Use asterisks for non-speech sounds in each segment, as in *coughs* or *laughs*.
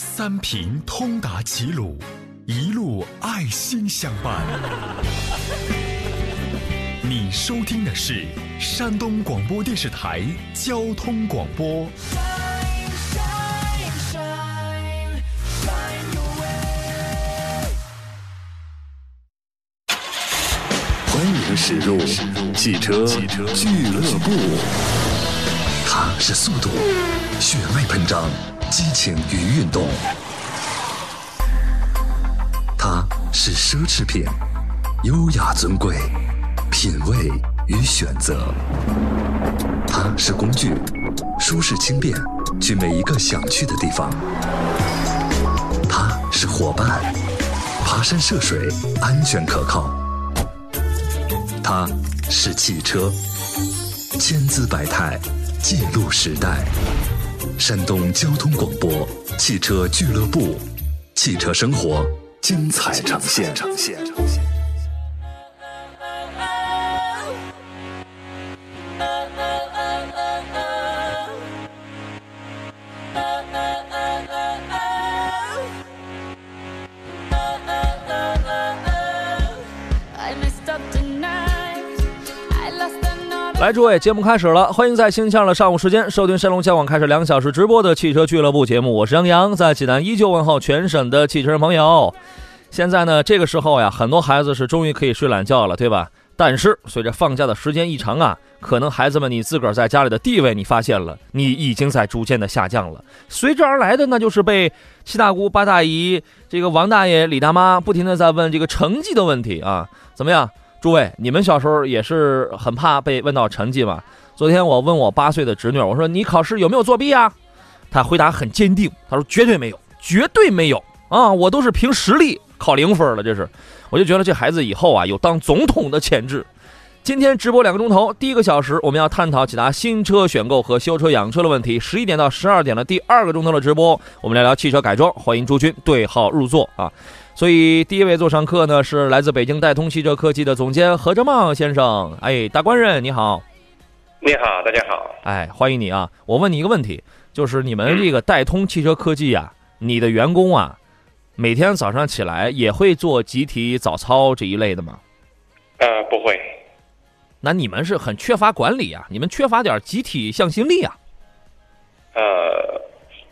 三平通达齐鲁，一路爱心相伴。*laughs* 你收听的是山东广播电视台交通广播。欢迎驶入汽车俱乐部。它是速度，血脉喷张，激情与运动。它是奢侈品，优雅尊贵，品味与选择。它是工具，舒适轻便，去每一个想去的地方。它是伙伴，爬山涉水，安全可靠。它是汽车，千姿百态，记录时代。山东交通广播汽车俱乐部，汽车生活精彩呈现。来，诸位，节目开始了，欢迎在星期二的上午时间收听山东交广开始两小时直播的汽车俱乐部节目，我是杨洋，在济南依旧问候全省的汽车人朋友。现在呢，这个时候呀，很多孩子是终于可以睡懒觉了，对吧？但是随着放假的时间一长啊，可能孩子们你自个儿在家里的地位，你发现了，你已经在逐渐的下降了。随之而来的，那就是被七大姑八大姨、这个王大爷、李大妈不停的在问这个成绩的问题啊，怎么样？诸位，你们小时候也是很怕被问到成绩吗？昨天我问我八岁的侄女，我说你考试有没有作弊啊？她回答很坚定，她说绝对没有，绝对没有啊！我都是凭实力考零分了，这是。我就觉得这孩子以后啊有当总统的潜质。今天直播两个钟头，第一个小时我们要探讨其他新车选购和修车养车的问题。十一点到十二点的第二个钟头的直播，我们来聊汽车改装，欢迎诸君对号入座啊！所以第一位坐上客呢是来自北京戴通汽车科技的总监何哲茂先生。哎，大官人你好，你好，大家好，哎，欢迎你啊！我问你一个问题，就是你们这个戴通汽车科技啊，你的员工啊，每天早上起来也会做集体早操这一类的吗？呃，不会。那你们是很缺乏管理啊，你们缺乏点集体向心力啊。呃，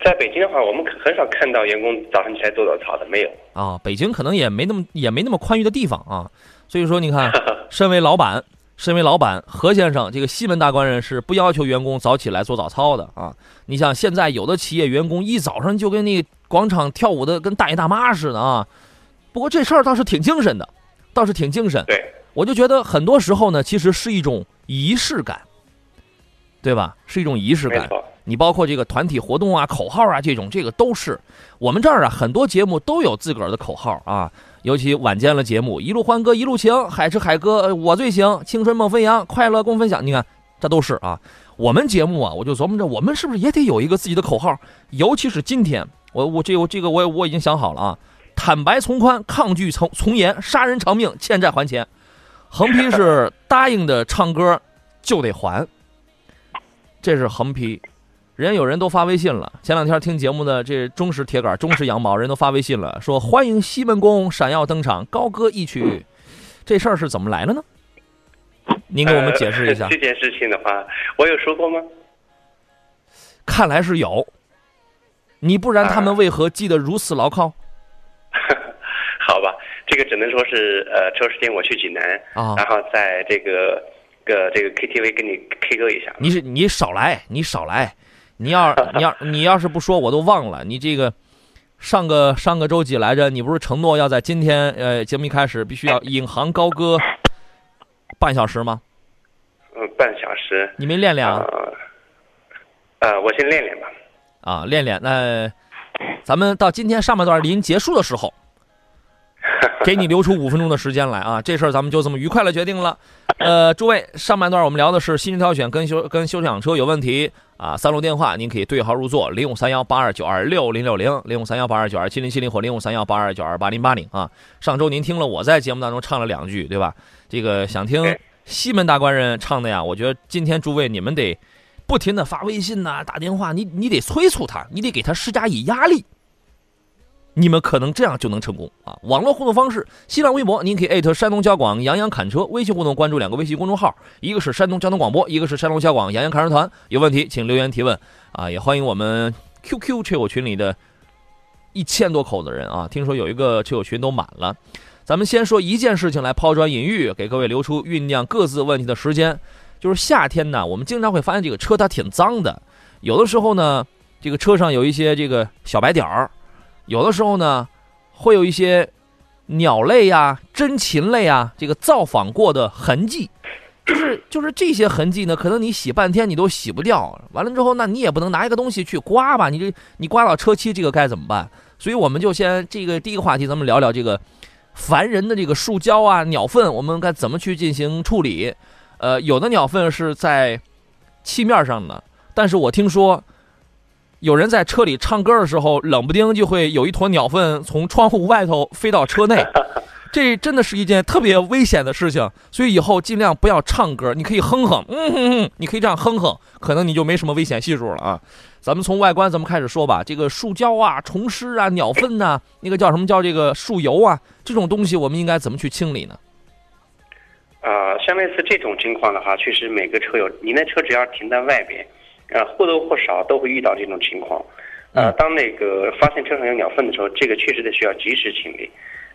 在北京的话，我们很少看到员工早上起来做早操的，没有。啊，北京可能也没那么也没那么宽裕的地方啊，所以说你看，身为老板，身为老板，何先生这个西门大官人是不要求员工早起来做早操的啊。你像现在有的企业员工一早上就跟那广场跳舞的跟大爷大妈似的啊，不过这事儿倒是挺精神的，倒是挺精神。对。我就觉得很多时候呢，其实是一种仪式感，对吧？是一种仪式感。你包括这个团体活动啊、口号啊这种，这个都是我们这儿啊很多节目都有自个儿的口号啊。尤其晚间的节目，一路欢歌一路情，海吃海歌我最行，青春梦飞扬，快乐共分享。你看，这都是啊。我们节目啊，我就琢磨着，我们是不是也得有一个自己的口号？尤其是今天，我我这我这个我我已经想好了啊：坦白从宽，抗拒从从严，杀人偿命，欠债还钱。横批是答应的唱歌就得还，这是横批。人有人都发微信了，前两天听节目的这忠实铁杆、忠实羊毛人都发微信了，说欢迎西门公闪耀登场，高歌一曲。这事儿是怎么来的呢？您给我们解释一下。这件事情的话，我有说过吗？看来是有。你不然他们为何记得如此牢靠？*laughs* 好吧。这个只能说是呃，抽时间我去济南啊，然后在这个个这个 KTV 跟你 K 歌一下。你是你少来，你少来，你要你要你要是不说我都忘了。你这个上个上个周几来着？你不是承诺要在今天呃节目一开始必须要引吭高歌半小时吗？嗯，半小时。你没练练啊？呃，我先练练吧。啊，练练。那咱们到今天上半段临结束的时候。*laughs* 给你留出五分钟的时间来啊！这事儿咱们就这么愉快的决定了。呃，诸位，上半段我们聊的是新车挑选跟修跟修车养车有问题啊。三路电话您可以对号入座：零五三幺八二九二六零六零、零五三幺八二九二七零七零或零五三幺八二九二八零八零啊。上周您听了我在节目当中唱了两句，对吧？这个想听西门大官人唱的呀，我觉得今天诸位你们得不停的发微信呐、打电话，你你得催促他，你得给他施加以压力。你们可能这样就能成功啊！网络互动方式：新浪微博，您可以艾特山东交广杨洋侃车；微信互动，关注两个微信公众号，一个是山东交通广播，一个是山东交广杨洋侃车团。有问题请留言提问啊！也欢迎我们 QQ 车友群里的一千多口子人啊！听说有一个车友群都满了。咱们先说一件事情来抛砖引玉，给各位留出酝酿各自问题的时间。就是夏天呢，我们经常会发现这个车它挺脏的，有的时候呢，这个车上有一些这个小白点儿。有的时候呢，会有一些鸟类呀、珍禽类啊，这个造访过的痕迹，就是 *coughs* 就是这些痕迹呢，可能你洗半天你都洗不掉。完了之后，那你也不能拿一个东西去刮吧？你这你刮到车漆，这个该怎么办？所以我们就先这个第一个话题，咱们聊聊这个烦人的这个树胶啊、鸟粪，我们该怎么去进行处理？呃，有的鸟粪是在漆面上的，但是我听说。有人在车里唱歌的时候，冷不丁就会有一坨鸟粪从窗户外头飞到车内，*laughs* 这真的是一件特别危险的事情。所以以后尽量不要唱歌，你可以哼哼，嗯哼哼，你可以这样哼哼，可能你就没什么危险系数了啊。咱们从外观咱们开始说吧，这个树胶啊、虫尸啊、鸟粪呐，那个叫什么叫这个树油啊，这种东西我们应该怎么去清理呢？啊，像类似这种情况的话，确实每个车友，您的车只要停在外边。呃，或多或少都会遇到这种情况，呃，当那个发现车上有鸟粪的时候，这个确实得需要及时清理。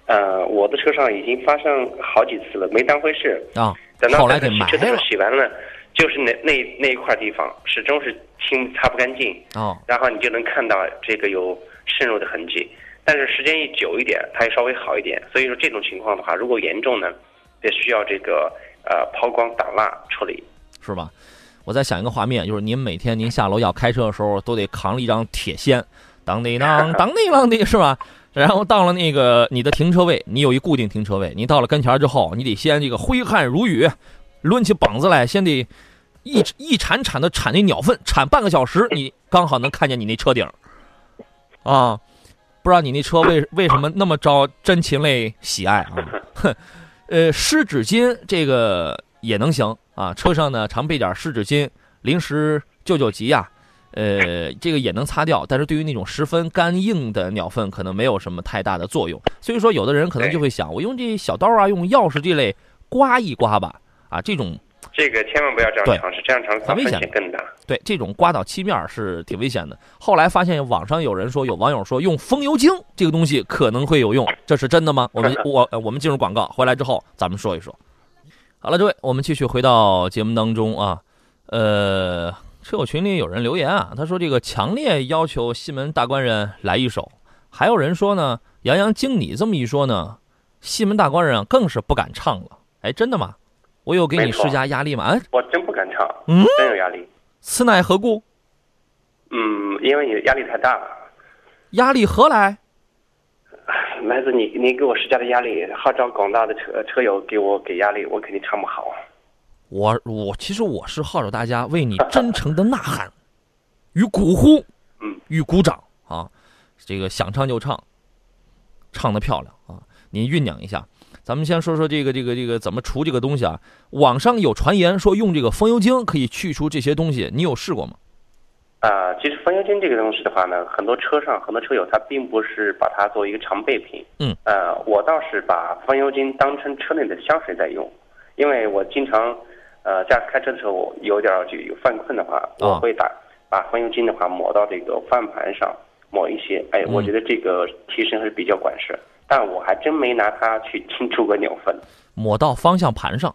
呃，我的车上已经发生好几次了，没当回事啊。等到来给洗车的时候洗完了，就是那那那一块地方始终是清擦不干净哦。然后你就能看到这个有渗入的痕迹，但是时间一久一点，它也稍微好一点。所以说这种情况的话，如果严重呢，得需要这个呃抛光打蜡处理，是吧？我在想一个画面，就是您每天您下楼要开车的时候，都得扛着一张铁锨，当当当当滴啷的，*laughs* 是吧？然后到了那个你的停车位，你有一固定停车位，你到了跟前之后，你得先这个挥汗如雨，抡起膀子来，先得一一铲铲的铲那鸟粪，铲半个小时，你刚好能看见你那车顶啊！不知道你那车为为什么那么招珍禽类喜爱啊？哼，*laughs* 呃，湿纸巾这个也能行。啊，车上呢常备点湿纸巾，临时救救急呀。呃，这个也能擦掉，但是对于那种十分干硬的鸟粪，可能没有什么太大的作用。所以说，有的人可能就会想，我用这小刀啊，用钥匙这类刮一刮吧。啊，这种这个千万不要这样尝试，这样尝试很危险，更大。对，这种刮到漆面是挺危险的。后来发现网上有人说，有网友说用风油精这个东西可能会有用，这是真的吗？我们 *laughs* 我我们进入广告，回来之后咱们说一说。好了，各位，我们继续回到节目当中啊。呃，车友群里有人留言啊，他说这个强烈要求西门大官人来一首。还有人说呢，杨洋经你这么一说呢，西门大官人更是不敢唱了。哎，真的吗？我有给你施加压力吗？哎，我真不敢唱，嗯，真有压力。此乃何故？嗯，因为你压力太大了。压力何来？来自你，你给我施加的压力，号召广大的车车友给我给压力，我肯定唱不好。我我其实我是号召大家为你真诚的呐喊，与鼓呼，嗯，与鼓掌啊，这个想唱就唱，唱的漂亮啊！您酝酿一下，咱们先说说这个这个这个怎么除这个东西啊？网上有传言说用这个风油精可以去除这些东西，你有试过吗？啊，其实风油精这个东西的话呢，很多车上很多车友他并不是把它作为一个常备品。嗯。呃，我倒是把风油精当成车内的香水在用，因为我经常，呃，驾驶开车的时候有点就有犯困的话，我会打把风油精的话抹到这个方向盘上，抹一些，哎，我觉得这个提升还是比较管事。但我还真没拿它去清除过鸟粪。抹到方向盘上。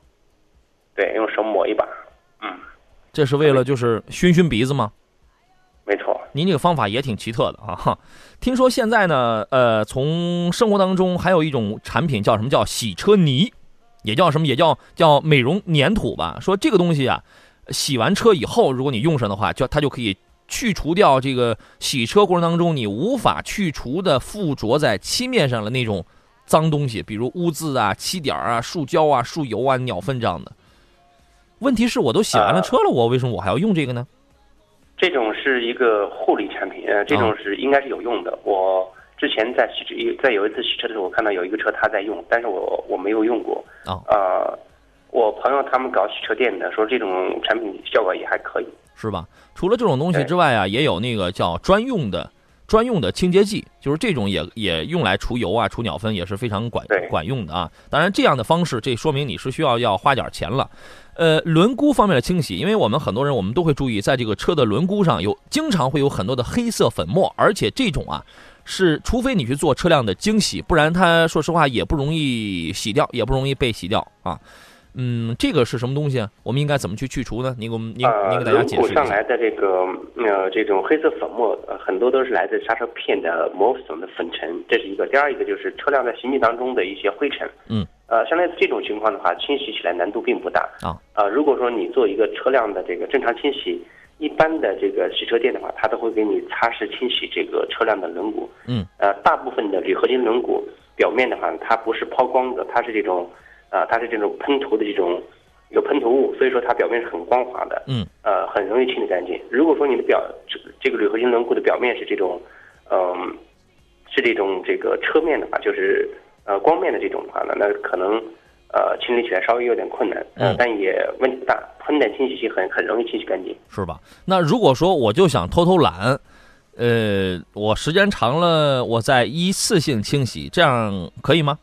对，用手抹一把。嗯。这是为了就是熏熏鼻子吗？没错，您这个方法也挺奇特的啊！*laughs* 听说现在呢，呃，从生活当中还有一种产品叫什么叫洗车泥，也叫什么也叫叫美容粘土吧？说这个东西啊，洗完车以后，如果你用上的话，就它就可以去除掉这个洗车过程当中你无法去除的附着在漆面上的那种脏东西，比如污渍啊、漆点啊、树胶啊、树油啊、鸟粪这样的。问题是我都洗完了车了，我为什么我还要用这个呢？这种是一个护理产品，呃，这种是应该是有用的。我之前在洗车，在有一次洗车的时候，我看到有一个车他在用，但是我我没有用过。啊，呃，我朋友他们搞洗车店的说这种产品效果也还可以，是吧？除了这种东西之外啊，也有那个叫专用的专用的清洁剂，就是这种也也用来除油啊、除鸟粪也是非常管管用的啊。当然，这样的方式，这说明你是需要要花点钱了。呃，轮毂方面的清洗，因为我们很多人我们都会注意，在这个车的轮毂上有经常会有很多的黑色粉末，而且这种啊是除非你去做车辆的精洗，不然它说实话也不容易洗掉，也不容易被洗掉啊。嗯，这个是什么东西啊？我们应该怎么去去除呢？您给我们，您您给大家解释一下。上来的这个呃，这种黑色粉末，呃很多都是来自刹车片的磨损的粉尘，这是一个。第二一个就是车辆在行进当中的一些灰尘。嗯。呃，相当于这种情况的话，清洗起来难度并不大。啊。呃，如果说你做一个车辆的这个正常清洗，一般的这个洗车店的话，它都会给你擦拭清洗这个车辆的轮毂。嗯。呃，大部分的铝合金轮毂表面的话，它不是抛光的，它是这种。啊，它是这种喷涂的这种有喷涂物，所以说它表面是很光滑的，嗯，呃，很容易清理干净。如果说你的表这这个铝合金轮毂的表面是这种，嗯，是这种这个车面的话，就是呃光面的这种的话呢，那可能呃清理起来稍微有点困难，嗯，但也问题不大，喷点清洗剂很很容易清洗干净，是吧？那如果说我就想偷偷懒，呃，我时间长了，我再一次性清洗，这样可以吗？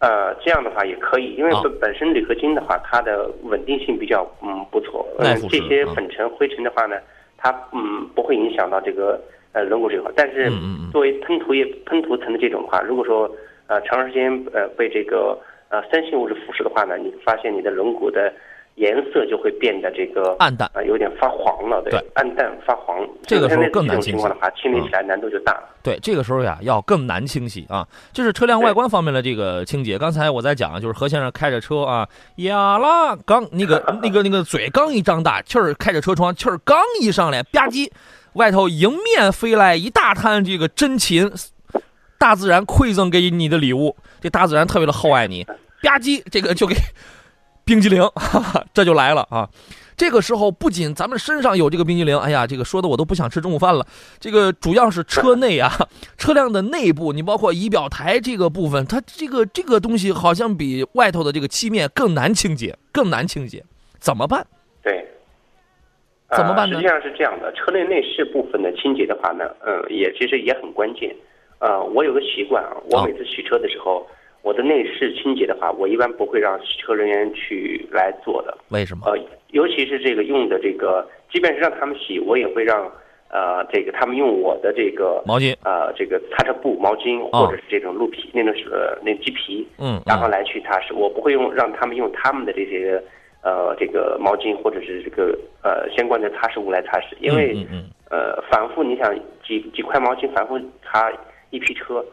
呃，这样的话也可以，因为本本身铝合金的话，它的稳定性比较嗯不错。嗯，这些粉尘灰尘的话呢，它嗯不会影响到这个呃轮毂这块。但是作为喷涂液喷涂层的这种的话，如果说呃长时间呃被这个呃酸性物质腐蚀的话呢，你发现你的轮毂的。颜色就会变得这个暗淡啊，有点发黄了，对，暗淡发黄。这个时候更难清洗的话，清理起来难度就大。对，这个时候呀，要更难清洗啊。这是车辆外观方面的这个清洁。刚才我在讲，就是何先生开着车啊，呀啦，刚那个那个那个嘴刚一张大，气儿开着车窗，气儿刚一上来，吧唧，外头迎面飞来一大滩这个真情，大自然馈赠给你的礼物，这大自然特别的厚爱你，吧唧，这个就给。冰激凌，哈哈，这就来了啊！这个时候不仅咱们身上有这个冰激凌，哎呀，这个说的我都不想吃中午饭了。这个主要是车内啊，*laughs* 车辆的内部，你包括仪表台这个部分，它这个这个东西好像比外头的这个漆面更难清洁，更难清洁，怎么办？对，怎么办呢？实际上是这样的，车内内饰部分的清洁的话呢，嗯，也其实也很关键。呃，我有个习惯啊，我每次洗车的时候。我的内饰清洁的话，我一般不会让洗车人员去来做的。为什么？呃，尤其是这个用的这个，即便是让他们洗，我也会让呃这个他们用我的这个毛巾呃这个擦车布、毛巾或者是这种鹿皮那种呃那鸡皮，嗯，然后来去擦拭。我不会用让他们用他们的这些呃这个毛巾或者是这个呃相关的擦拭物来擦拭，因为呃反复你想几几块毛巾反复擦一批车。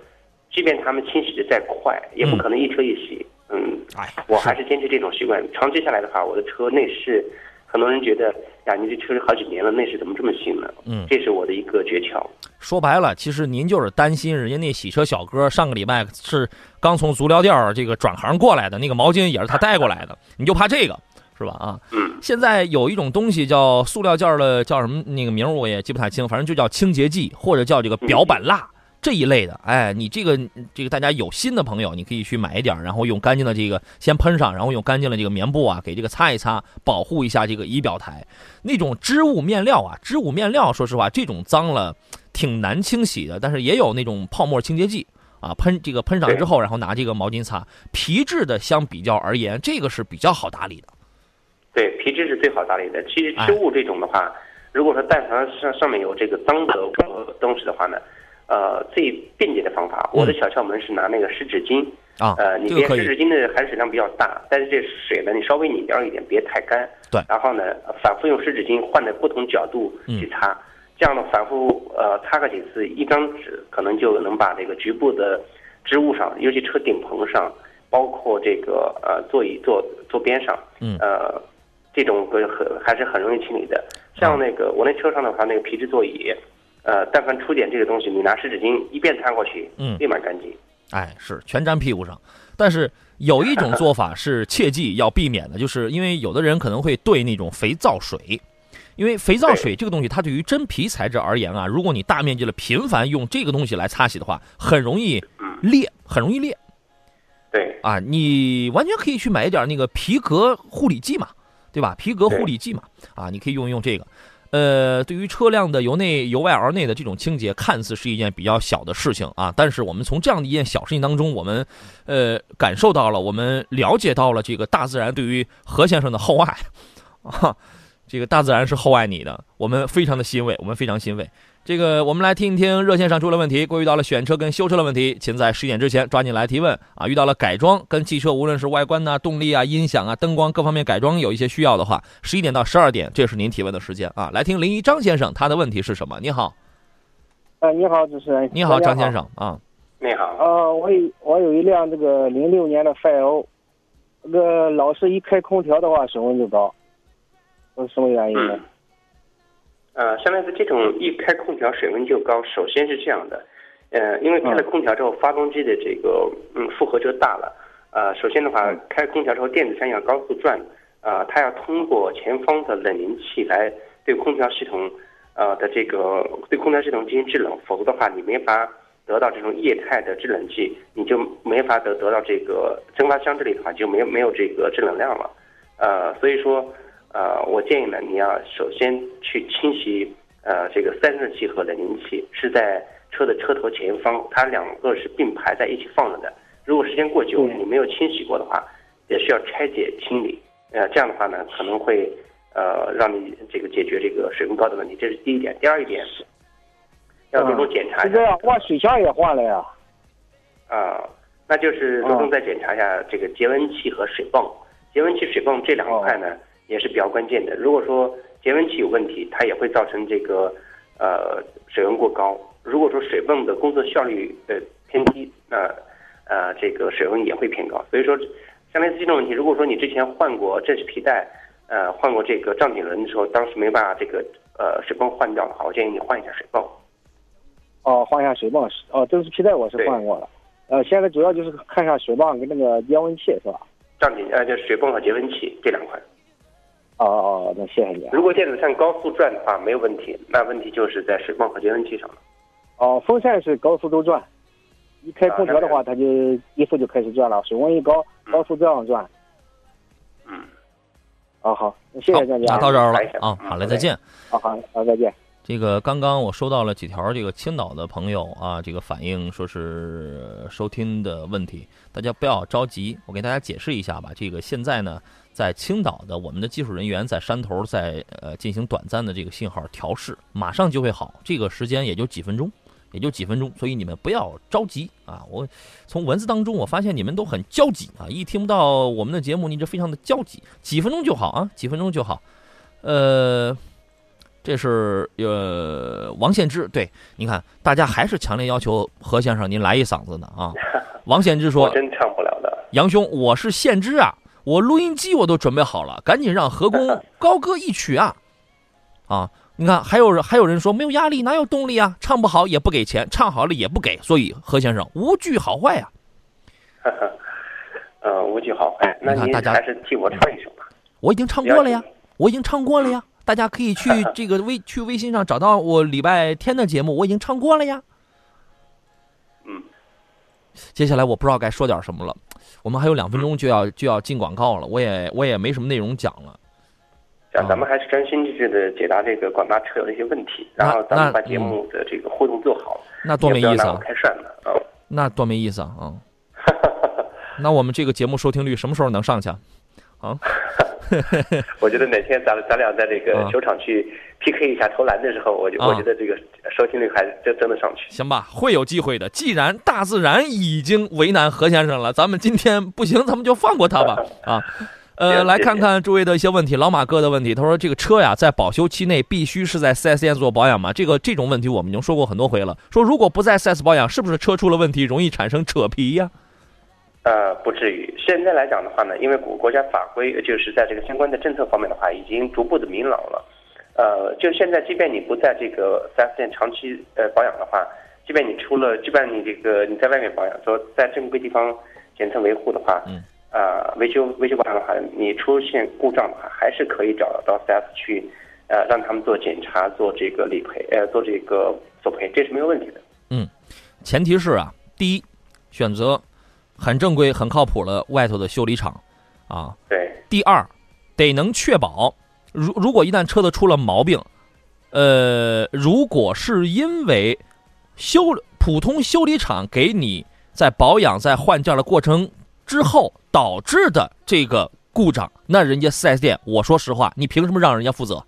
即便他们清洗的再快，也不可能一车一洗。嗯，哎，我还是坚持这种习惯。长期下来的话，我的车内饰，很多人觉得呀，你这车好几年了，内饰怎么这么新呢？嗯，这是我的一个诀窍。说白了，其实您就是担心人家那洗车小哥上个礼拜是刚从足疗店这个转行过来的，那个毛巾也是他带过来的，*laughs* 你就怕这个是吧？啊，嗯。现在有一种东西叫塑料件的，叫什么那个名我也记不太清，反正就叫清洁剂或者叫这个表板蜡。这一类的，哎，你这个这个大家有心的朋友，你可以去买一点，然后用干净的这个先喷上，然后用干净的这个棉布啊，给这个擦一擦，保护一下这个仪表台。那种织物面料啊，织物面料，说实话，这种脏了挺难清洗的。但是也有那种泡沫清洁剂啊，喷这个喷上之后，然后拿这个毛巾擦。皮质的相比较而言，这个是比较好打理的。对，皮质是最好打理的。其实织物这种的话，如果说但凡上上面有这个脏的东西的话呢？呃，最便捷的方法，我的小窍门是拿那个湿纸巾啊，呃，你别湿纸巾的含水量比较大，但是这水呢，你稍微拧掉一点，别太干。对，然后呢，反复用湿纸巾换着不同角度去擦，这样的反复呃擦个几次，一张纸可能就能把这个局部的织物上，尤其车顶棚上，包括这个呃座椅座座边上，嗯，呃，这种很还是很容易清理的。像那个我那车上的话，那个皮质座椅。呃，但凡出点这个东西，你拿湿纸巾一遍擦过去，嗯，立马干净。哎，是全粘屁股上。但是有一种做法是切记要避免的，就是因为有的人可能会兑那种肥皂水，因为肥皂水这个东西，它对于真皮材质而言啊，如果你大面积的频繁用这个东西来擦洗的话，很容易裂，很容易裂。对啊，你完全可以去买一点那个皮革护理剂嘛，对吧？皮革护理剂嘛，啊，你可以用用这个。呃，对于车辆的由内由外而内的这种清洁，看似是一件比较小的事情啊，但是我们从这样的一件小事情当中，我们呃感受到了，我们了解到了这个大自然对于何先生的厚爱。啊，*laughs* 这个大自然是厚爱你的，我们非常的欣慰，我们非常欣慰。这个，我们来听一听热线上出了问题，关于到了选车跟修车的问题，请在十点之前抓紧来提问啊！遇到了改装跟汽车，无论是外观呐、动力啊、音响啊、灯光各方面改装有一些需要的话，十一点到十二点，这是您提问的时间啊！来听林一张先生他的问题是什么？你好，呃，你好，主持人。你好，张先生啊。你好。呃，我有我有一辆这个零六年的赛欧，那个老是一开空调的话水温就高，是什么原因呢？呃，相当于是这种一开空调水温就高，首先是这样的，呃，因为开了空调之后，发动机的这个嗯负荷就大了，呃，首先的话，开空调之后电子扇要高速转，呃，它要通过前方的冷凝器来对空调系统，呃的这个对空调系统进行制冷，否则的话你没法得到这种液态的制冷剂，你就没法得得到这个蒸发箱这里的话就没有没有这个制冷量了，呃，所以说。呃，我建议呢，你要首先去清洗呃这个散热器和冷凝器，是在车的车头前方，它两个是并排在一起放着的。如果时间过久，你没有清洗过的话，也需要拆解清理。呃，这样的话呢，可能会呃让你这个解决这个水温高的问题。这是第一点。第二一点，要着重检查一下。这个换水箱也换了呀。啊，那就是着重再检查一下这个节温器和水泵。节温器、水泵这两块呢。也是比较关键的。如果说节温器有问题，它也会造成这个呃水温过高。如果说水泵的工作效率呃偏低，那呃这个水温也会偏高。所以说，像类似这种问题，如果说你之前换过正时皮带，呃换过这个胀紧轮的时候，当时没把这个呃水泵换掉的话，我建议你换一下水泵。哦，换一下水泵是哦，正时皮带我是换过了。呃，现在主要就是看一下水泵跟那个节温器是吧？胀紧呃，就水泵和节温器这两块。哦哦，那谢谢你。如果电子扇高速转的话，没有问题。那问题就是在水泵和节温器上了。哦，风扇是高速都转，一开空调的话，它就衣服就开始转了。水温一高，高速这样转。嗯。啊好，谢谢大家。那到这儿了啊，好嘞，再见。好好好，再见。这个刚刚我收到了几条这个青岛的朋友啊，这个反映说是收听的问题，大家不要着急，我给大家解释一下吧。这个现在呢。在青岛的我们的技术人员在山头在呃进行短暂的这个信号调试，马上就会好，这个时间也就几分钟，也就几分钟，所以你们不要着急啊！我从文字当中我发现你们都很焦急啊，一听不到我们的节目你就非常的焦急，几分钟就好啊，几分钟就好。呃，这是呃王献之，对，你看大家还是强烈要求何先生您来一嗓子呢啊！*laughs* 王献之说，真唱不了的，杨兄，我是献之啊。我录音机我都准备好了，赶紧让何工 *laughs* 高歌一曲啊！啊，你看还有人还有人说没有压力，哪有动力啊？唱不好也不给钱，唱好了也不给，所以何先生无惧好坏呀。*laughs* 呃，无惧好坏，那大家还是替我唱一首吧。我已经唱过了呀，我已经唱过了呀，*laughs* 大家可以去这个微去微信上找到我礼拜天的节目，我已经唱过了呀。嗯，接下来我不知道该说点什么了。我们还有两分钟就要就要进广告了，我也我也没什么内容讲了。讲咱们还是专心致志的解答这个广大车友的一些问题，然后咱们把节目的这个互动做好。那多没意思啊！开涮了啊！那多没意思啊！啊！*laughs* 那我们这个节目收听率什么时候能上去啊？*laughs* 我觉得哪天咱咱俩在这个球场去 PK 一下投篮的时候，我就我觉得这个收听率还真真的上去。行吧，会有机会的。既然大自然已经为难何先生了，咱们今天不行，咱们就放过他吧。*laughs* 啊，呃，来看看诸位的一些问题。老马哥的问题，他说这个车呀，在保修期内必须是在 4S 店做保养吗？这个这种问题我们已经说过很多回了。说如果不在 4S 保养，是不是车出了问题容易产生扯皮呀？呃，不至于。现在来讲的话呢，因为国国家法规就是在这个相关的政策方面的话，已经逐步的明朗了。呃，就现在，即便你不在这个四 S 店长期呃保养的话，即便你出了，即便你这个你在外面保养，说在正规地方检测维护的话，嗯，啊，维修维修保养的话，你出现故障的话，还是可以找到四 S 去，呃，让他们做检查，做这个理赔，呃，做这个索赔，这是没有问题的。嗯，前提是啊，第一，选择。很正规、很靠谱的外头的修理厂，啊，对。第二，得能确保，如如果一旦车子出了毛病，呃，如果是因为修普通修理厂给你在保养、在换件的过程之后导致的这个故障，那人家 4S 店，我说实话，你凭什么让人家负责？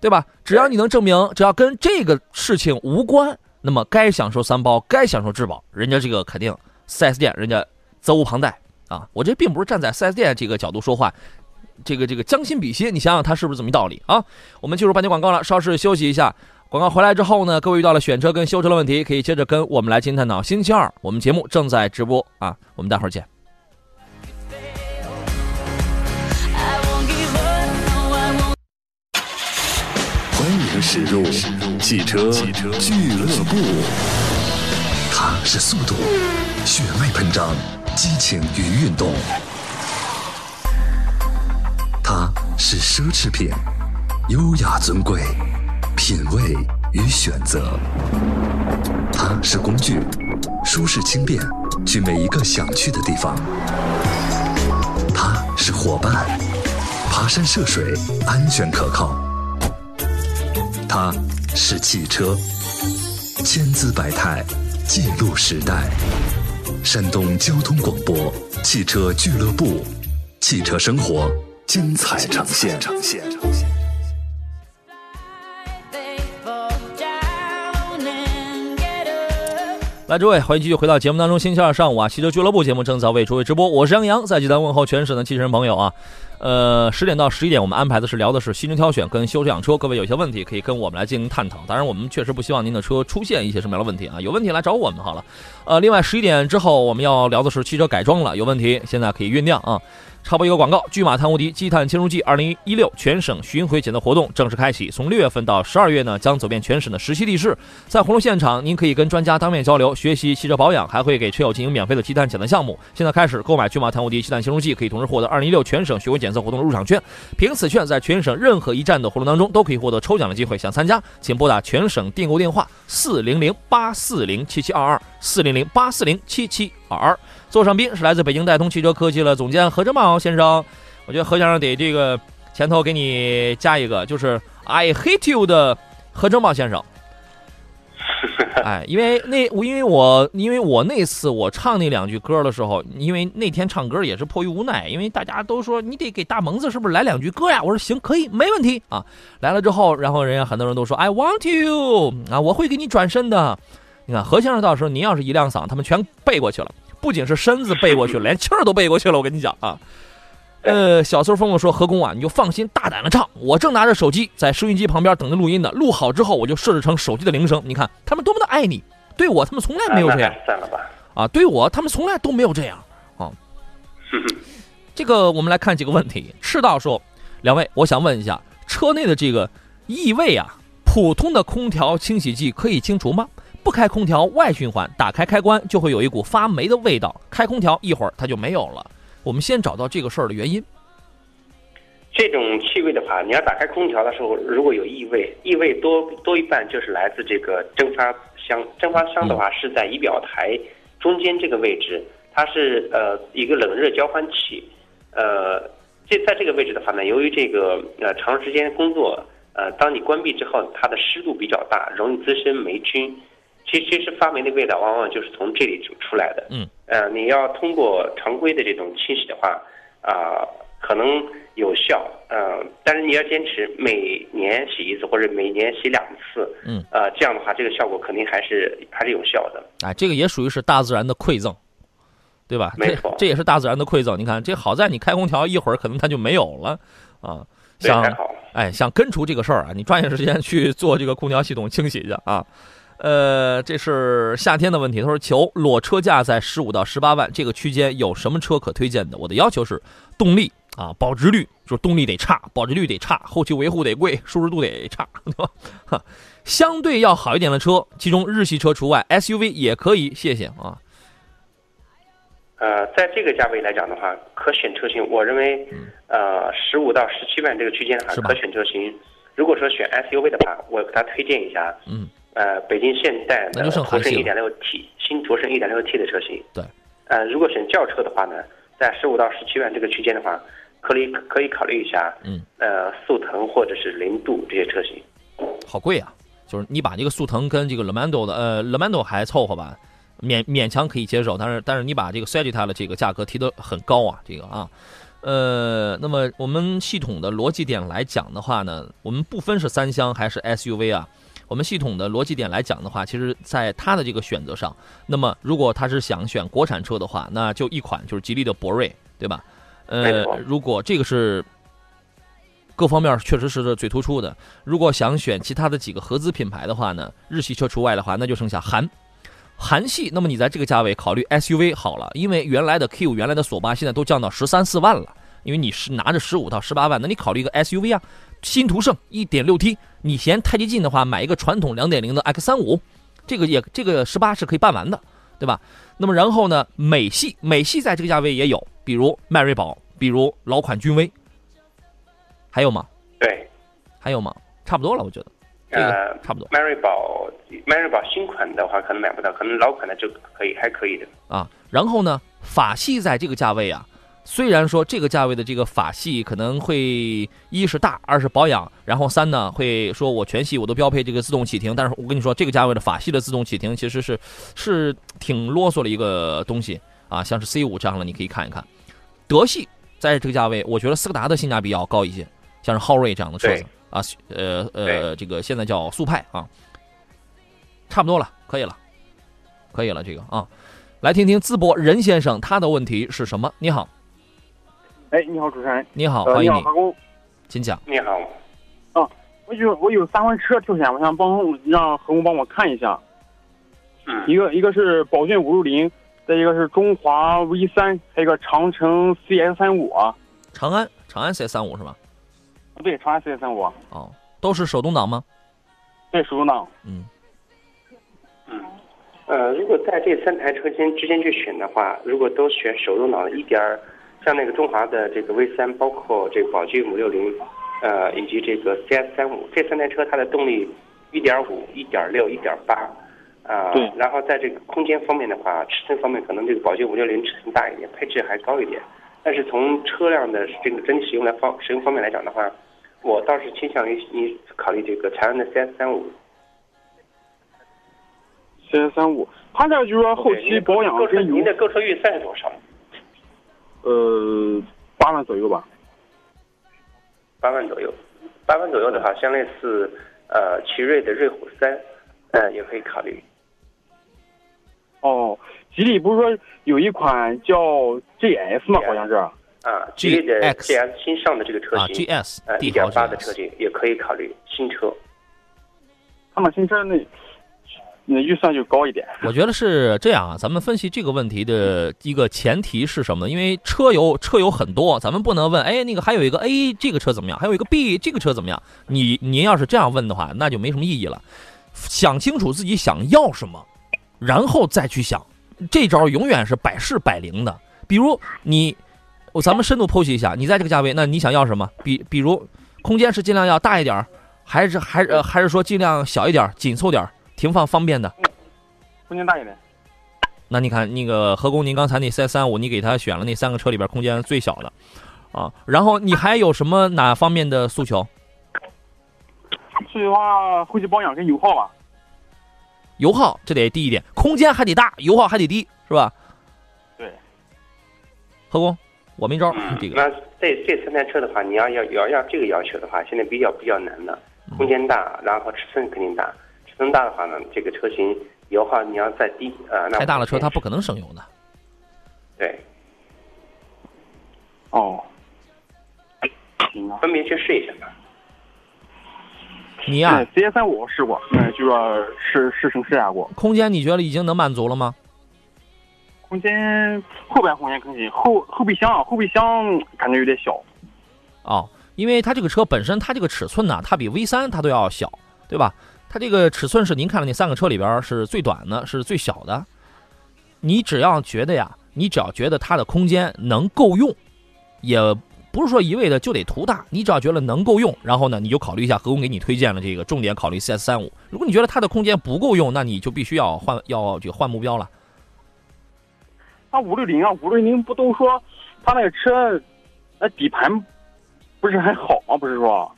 对吧？只要你能证明，只要跟这个事情无关，那么该享受三包，该享受质保，人家这个肯定 4S 店人家责无旁贷啊！我这并不是站在 4S 店这个角度说话，这个这个将心比心，你想想他是不是这么一道理啊？我们进入半截广告了，稍事休息一下。广告回来之后呢，各位遇到了选车跟修车的问题，可以接着跟我们来进行探讨。星期二我们节目正在直播啊，我们待会儿见。欢迎驶入汽车汽车俱乐部。它是速度，血脉喷张，激情与运动；它是奢侈品，优雅尊贵，品味与选择；它是工具，舒适轻便，去每一个想去的地方；它是伙伴，爬山涉水，安全可靠。它是汽车，千姿百态，记录时代。山东交通广播汽车俱乐部，汽车生活精彩呈现。呈现呈现来，诸位，欢迎继续回到节目当中。星期二上午啊，汽车俱乐部节目正在为诸位直播，我是杨洋，在济南问候全省的汽车人朋友啊。呃，十点到十一点，我们安排的是聊的是新车挑选跟修车养车。各位有些问题可以跟我们来进行探讨。当然，我们确实不希望您的车出现一些什么样的问题啊。有问题来找我们好了。呃，另外十一点之后我们要聊的是汽车改装了，有问题现在可以酝酿啊。插播一个广告：巨马碳无敌积碳清除剂二零一六全省巡回检测活动正式开启，从六月份到十二月呢，将走遍全省的十七地市。在活动现场，您可以跟专家当面交流，学习汽车保养，还会给车友进行免费的积碳检测项目。现在开始购买巨马碳无敌积碳清除剂，可以同时获得二零一六全省巡回检测活动的入场券。凭此券，在全省任何一站的活动当中，都可以获得抽奖的机会。想参加，请拨打全省订购电话四零零八四零七七二二四零零八四零七七二二。座上宾是来自北京戴通汽车科技的总监何正茂先生。我觉得何先生得这个前头给你加一个，就是 I hate you 的何正茂先生。哎，*laughs* 因为那我因为我因为我那次我唱那两句歌的时候，因为那天唱歌也是迫于无奈，因为大家都说你得给大萌子是不是来两句歌呀？我说行，可以，没问题啊。来了之后，然后人家很多人都说 I want you 啊，我会给你转身的。你看何先生到时候您要是一亮嗓，他们全背过去了。不仅是身子背过去了，*laughs* 连气儿都背过去了。我跟你讲啊，*laughs* 呃，小孙峰峰说：“何工啊，你就放心大胆的唱，我正拿着手机在收音机旁边等着录音呢。录好之后，我就设置成手机的铃声。你看他们多么的爱你，对我他们从来没有这样。算了吧。啊，对我他们从来都没有这样啊。这个我们来看几个问题。赤道说：两位，我想问一下，车内的这个异味啊，普通的空调清洗剂可以清除吗？不开空调外循环，打开开关就会有一股发霉的味道。开空调一会儿它就没有了。我们先找到这个事儿的原因。这种气味的话，你要打开空调的时候，如果有异味，异味多多一半就是来自这个蒸发箱。蒸发箱的话是在仪表台中间这个位置，它是呃一个冷热交换器。呃，这在这个位置的话呢，由于这个呃长时间工作，呃，当你关闭之后，它的湿度比较大，容易滋生霉菌。其实，其实发霉的味道往往就是从这里出出来的。嗯，呃，你要通过常规的这种清洗的话，啊，可能有效，呃，但是你要坚持每年洗一次或者每年洗两次。嗯，呃，这样的话，这个效果肯定还是还是有效的。哎，这个也属于是大自然的馈赠，对吧？没错，这也是大自然的馈赠。你看，这好在你开空调一会儿，可能它就没有了啊。想哎，想根除这个事儿啊，你抓紧时间去做这个空调系统清洗去啊。呃，这是夏天的问题。他说：“求裸车价在十五到十八万这个区间有什么车可推荐的？我的要求是动力啊，保值率，就是动力得差，保值率得差，后期维护得贵，舒适度得差，对吧？哈，*laughs* 相对要好一点的车，其中日系车除外，SUV 也可以。谢谢啊。呃，在这个价位来讲的话，可选车型，我认为，呃，十五到十七万这个区间的话，可选车型。如果说选 SUV 的话，我给他推荐一下。嗯。呃，北京现代的途胜 1.6T 新途胜 1.6T 的车型。对。呃，如果选轿车的话呢，在十五到十七万这个区间的话，可以可以考虑一下，嗯，呃，速腾或者是凌渡这些车型。好贵啊！就是你把这个速腾跟这个 Lamando 的，呃，Lamando 还凑合吧，勉勉强可以接受。但是但是你把这个 Sagitta 的这个价格提得很高啊，这个啊，呃，那么我们系统的逻辑点来讲的话呢，我们不分是三厢还是 SUV 啊。我们系统的逻辑点来讲的话，其实在它的这个选择上，那么如果他是想选国产车的话，那就一款就是吉利的博瑞，对吧？呃，如果这个是各方面确实是最突出的。如果想选其他的几个合资品牌的话呢，日系车除外的话，那就剩下韩韩系。那么你在这个价位考虑 SUV 好了，因为原来的 Q、原来的索八现在都降到十三四万了，因为你是拿着十五到十八万，那你考虑一个 SUV 啊，新途胜 1.6T。你嫌太激进的话，买一个传统两点零的 X 三五这个也这个十八是可以办完的，对吧？那么然后呢，美系美系在这个价位也有，比如迈锐宝，比如老款君威，还有吗？对，还有吗？差不多了，我觉得，这个差不多。迈锐宝迈锐宝新款的话可能买不到，可能老款的就可以，还可以的啊。然后呢，法系在这个价位啊。虽然说这个价位的这个法系可能会一是大，二是保养，然后三呢会说我全系我都标配这个自动启停，但是我跟你说这个价位的法系的自动启停其实是是挺啰嗦的一个东西啊，像是 C 五这样的你可以看一看。德系在这个价位，我觉得斯柯达的性价比要高一些，像是昊锐这样的车子啊，呃呃，这个现在叫速派啊，差不多了，可以了，可以了，这个啊，来听听淄博任先生他的问题是什么？你好。哎，你好，主持人。你好，欢迎你。何工，请讲。你好。哦，我有我有三款车挑选，我想帮让何工帮我看一下。嗯。一个一个是宝骏五六零，再一个是中华 V 三，还有一个长城 CS 三五。长安，长安 CS 三五是吧？对，长安 CS 三五。哦，都是手动挡吗？对，手动挡。嗯。嗯。呃，如果在这三台车间之间去选的话，如果都选手动挡的，一点儿。像那个中华的这个 V 三，包括这个宝骏五六零，呃，以及这个 CS 三五这三台车，它的动力一点五、一点六、一点八，啊，然后在这个空间方面的话，尺寸方面可能这个宝骏五六零尺寸大一点，配置还高一点，但是从车辆的这个整体使用来方使用方面来讲的话，我倒是倾向于你考虑这个长安的 CS 三五。CS 三五，它这就是说后期保养。您的购车预算是多少？呃，八万左右吧。八万左右，八万左右的话，像类似呃奇瑞的瑞虎三，呃也可以考虑。哦，吉利不是说有一款叫 GS 吗？好像是。啊，吉利的 GS 新上的这个车型，GS 呃一点八的车型也可以考虑新车。他们新车那。那预算就高一点。我觉得是这样啊，咱们分析这个问题的一个前提是什么呢？因为车有车有很多，咱们不能问，哎，那个还有一个 A 这个车怎么样？还有一个 B 这个车怎么样？你您要是这样问的话，那就没什么意义了。想清楚自己想要什么，然后再去想，这招永远是百试百灵的。比如你，我咱们深度剖析一下，你在这个价位，那你想要什么？比比如空间是尽量要大一点，还是还呃还是说尽量小一点，紧凑点？停放方便的，空间大一点。那你看那个何工，您刚才那 CS 三五，你给他选了那三个车里边空间最小的，啊，然后你还有什么哪方面的诉求？诉求的话，后期保养跟油耗吧。油耗这得低一点，空间还得大，油耗还得低，是吧？对。何工，我没招。这个。那这这三台车的话，你要要要要这个要求的话，现在比较比较难的，空间大，然后尺寸肯定大。增大的话呢，这个车型油耗你要再低啊，那太大的车它不可能省油的。对。哦。分别去试一下吧。你呀，C S 三五试过，嗯，就说试试乘试驾过。空间你觉得已经能满足了吗？空间后排空间可以，后后备箱后备箱感觉有点小。哦，因为它这个车本身它这个尺寸呢，它比 V 三它都要小，对吧？它这个尺寸是您看的那三个车里边是最短的，是最小的。你只要觉得呀，你只要觉得它的空间能够用，也不是说一味的就得图大。你只要觉得能够用，然后呢，你就考虑一下何工给你推荐了这个，重点考虑 CS 三五。如果你觉得它的空间不够用，那你就必须要换，要就换目标了。那五六零啊，五六零不都说它那个车，那底盘不是还好吗？不是说？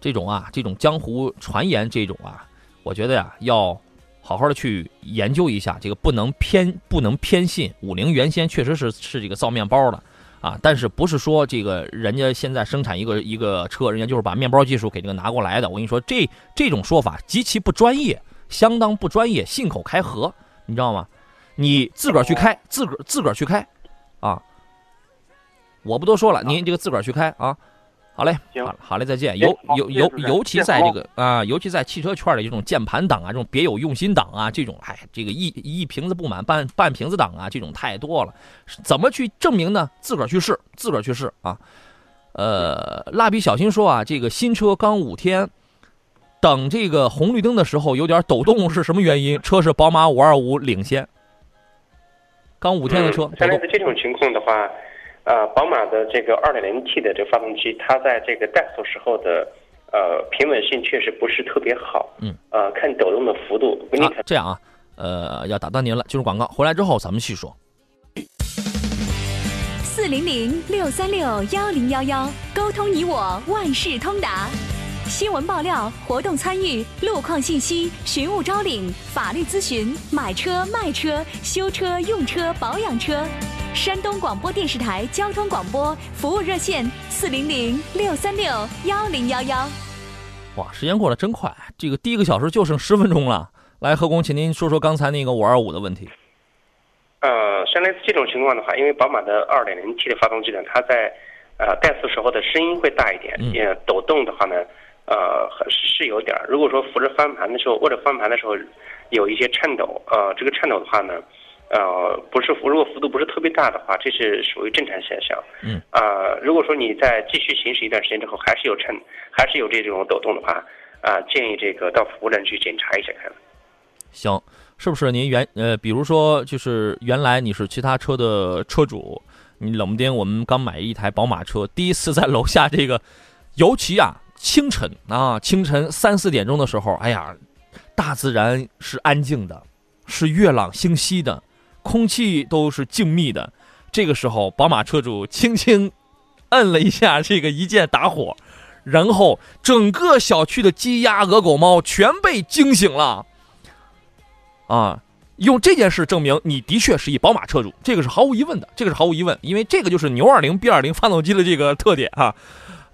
这种啊，这种江湖传言，这种啊，我觉得呀，要好好的去研究一下，这个不能偏不能偏信。五菱原先确实是是这个造面包的啊，但是不是说这个人家现在生产一个一个车，人家就是把面包技术给这个拿过来的。我跟你说，这这种说法极其不专业，相当不专业，信口开河，你知道吗？你自个儿去开，自个儿自个儿去开，啊，我不多说了，您这个自个儿去开啊。好嘞，行好嘞，再见。尤尤尤尤其在这个啊，尤其在汽车圈里，这种键盘党啊，这种别有用心党啊，这种哎，这个一一瓶子不满半半瓶子党啊，这种太多了。怎么去证明呢？自个儿去试，自个儿去试啊。呃，蜡笔小新说啊，这个新车刚五天，等这个红绿灯的时候有点抖动，是什么原因？车是宝马五二五领先，刚五天的车。像类似这种情况的话。呃，宝马的这个 2.0T 的这个发动机，它在这个怠速时候的呃平稳性确实不是特别好。嗯。呃，看抖动的幅度。啊，这样啊，呃，要打断您了，进入广告，回来之后咱们细说。四零零六三六幺零幺幺，沟通你我万事通达。新闻爆料、活动参与、路况信息、寻物招领、法律咨询、买车卖车、修车用车保养车。山东广播电视台交通广播服务热线：四零零六三六幺零幺幺。哇，时间过得真快，这个第一个小时就剩十分钟了。来，何工，请您说说刚才那个五二五的问题。呃，像类似这种情况的话，因为宝马的二点零 T 的发动机呢，它在呃怠速时候的声音会大一点，也抖动的话呢，呃是有点儿。如果说扶着方向盘的时候，握着方向盘的时候有一些颤抖，呃，这个颤抖的话呢。呃，不是幅，如果幅度不是特别大的话，这是属于正常现象。嗯。啊，如果说你在继续行驶一段时间之后，还是有颤，还是有这种抖动的话，啊，建议这个到服务站去检查一下看。行，是不是您原呃，比如说就是原来你是其他车的车主，你冷不丁我们刚买一台宝马车，第一次在楼下这个，尤其啊清晨啊清晨三四点钟的时候，哎呀，大自然是安静的，是月朗星稀的。空气都是静谧的，这个时候，宝马车主轻轻摁了一下这个一键打火，然后整个小区的鸡鸭鹅狗猫全被惊醒了。啊，用这件事证明你的确是一宝马车主，这个是毫无疑问的，这个是毫无疑问，因为这个就是牛二零 B 二零发动机的这个特点啊，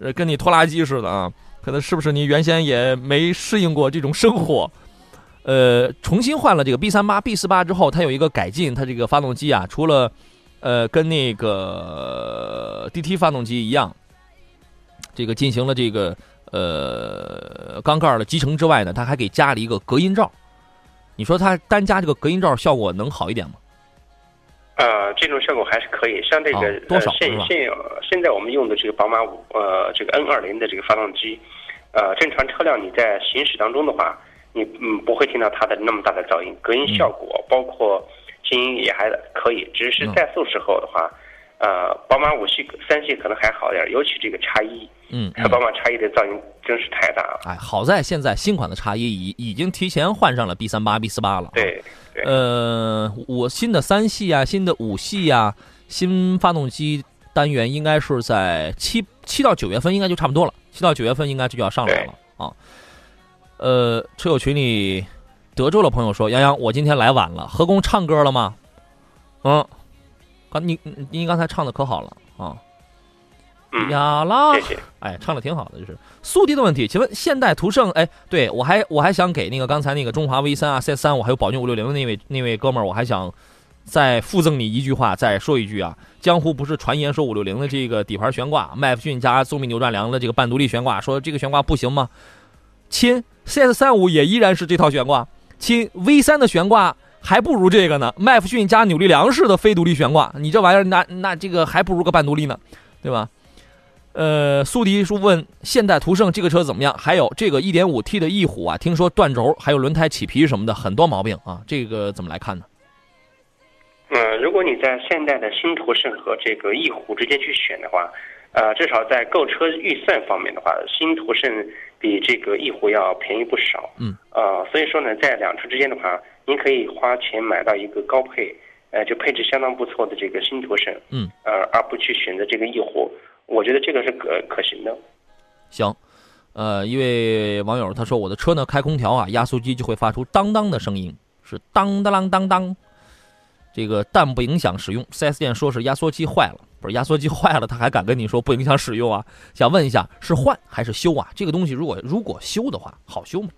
呃，跟你拖拉机似的啊，可能是不是你原先也没适应过这种生活？呃，重新换了这个 B 三八、B 四八之后，它有一个改进，它这个发动机啊，除了呃跟那个 DT 发动机一样，这个进行了这个呃缸盖的集成之外呢，它还给加了一个隔音罩。你说它单加这个隔音罩效果能好一点吗？呃，这种效果还是可以。像这个多少现现现在我们用的这个宝马五呃这个 N 二零的这个发动机，呃，正常车辆你在行驶当中的话。你嗯不会听到它的那么大的噪音，隔音效果包括静音也还可以，只是怠速时候的话，呃，宝马五系、三系可能还好点，尤其这个叉一，嗯，宝马叉一的噪音真是太大了。哎，好在现在新款的叉一已已经提前换上了 B 三八、B 四八了。对，呃，我新的三系啊，新的五系啊，新发动机单元应该是在七七到九月份应该就差不多了，七到九月份应该就要上来了啊。呃，车友群里，德州的朋友说：“杨洋，我今天来晚了，何工唱歌了吗？”嗯，刚你你刚才唱的可好了啊！呀啦，哎，唱的挺好的，就是速递的问题。请问现代途胜，哎，对我还我还想给那个刚才那个中华 V 三啊、C 三，我还有宝骏五六零的那位那位哥们儿，我还想再附赠你一句话，再说一句啊。江湖不是传言说五六零的这个底盘悬挂，麦弗逊加松米扭转梁的这个半独立悬挂，说这个悬挂不行吗？亲，CS 三五也依然是这套悬挂。亲，V 三的悬挂还不如这个呢。麦弗逊加扭力梁式的非独立悬挂，你这玩意儿那那这个还不如个半独立呢，对吧？呃，苏迪叔问现代途胜这个车怎么样？还有这个 1.5T 的翼虎啊，听说断轴，还有轮胎起皮什么的，很多毛病啊。这个怎么来看呢？嗯，如果你在现代的新途胜和这个翼虎之间去选的话，呃，至少在购车预算方面的话，新途胜。比这个翼虎要便宜不少，嗯，呃，所以说呢，在两车之间的话，您可以花钱买到一个高配，呃，就配置相当不错的这个新途胜，嗯，呃，而不去选择这个翼虎。我觉得这个是可可行的。行，呃，一位网友他说我的车呢开空调啊，压缩机就会发出当当的声音，是当当啷当当。这个但不影响使用。4S 店说是压缩机坏了，不是压缩机坏了，他还敢跟你说不影响使用啊？想问一下，是换还是修啊？这个东西如果如果修的话，好修吗？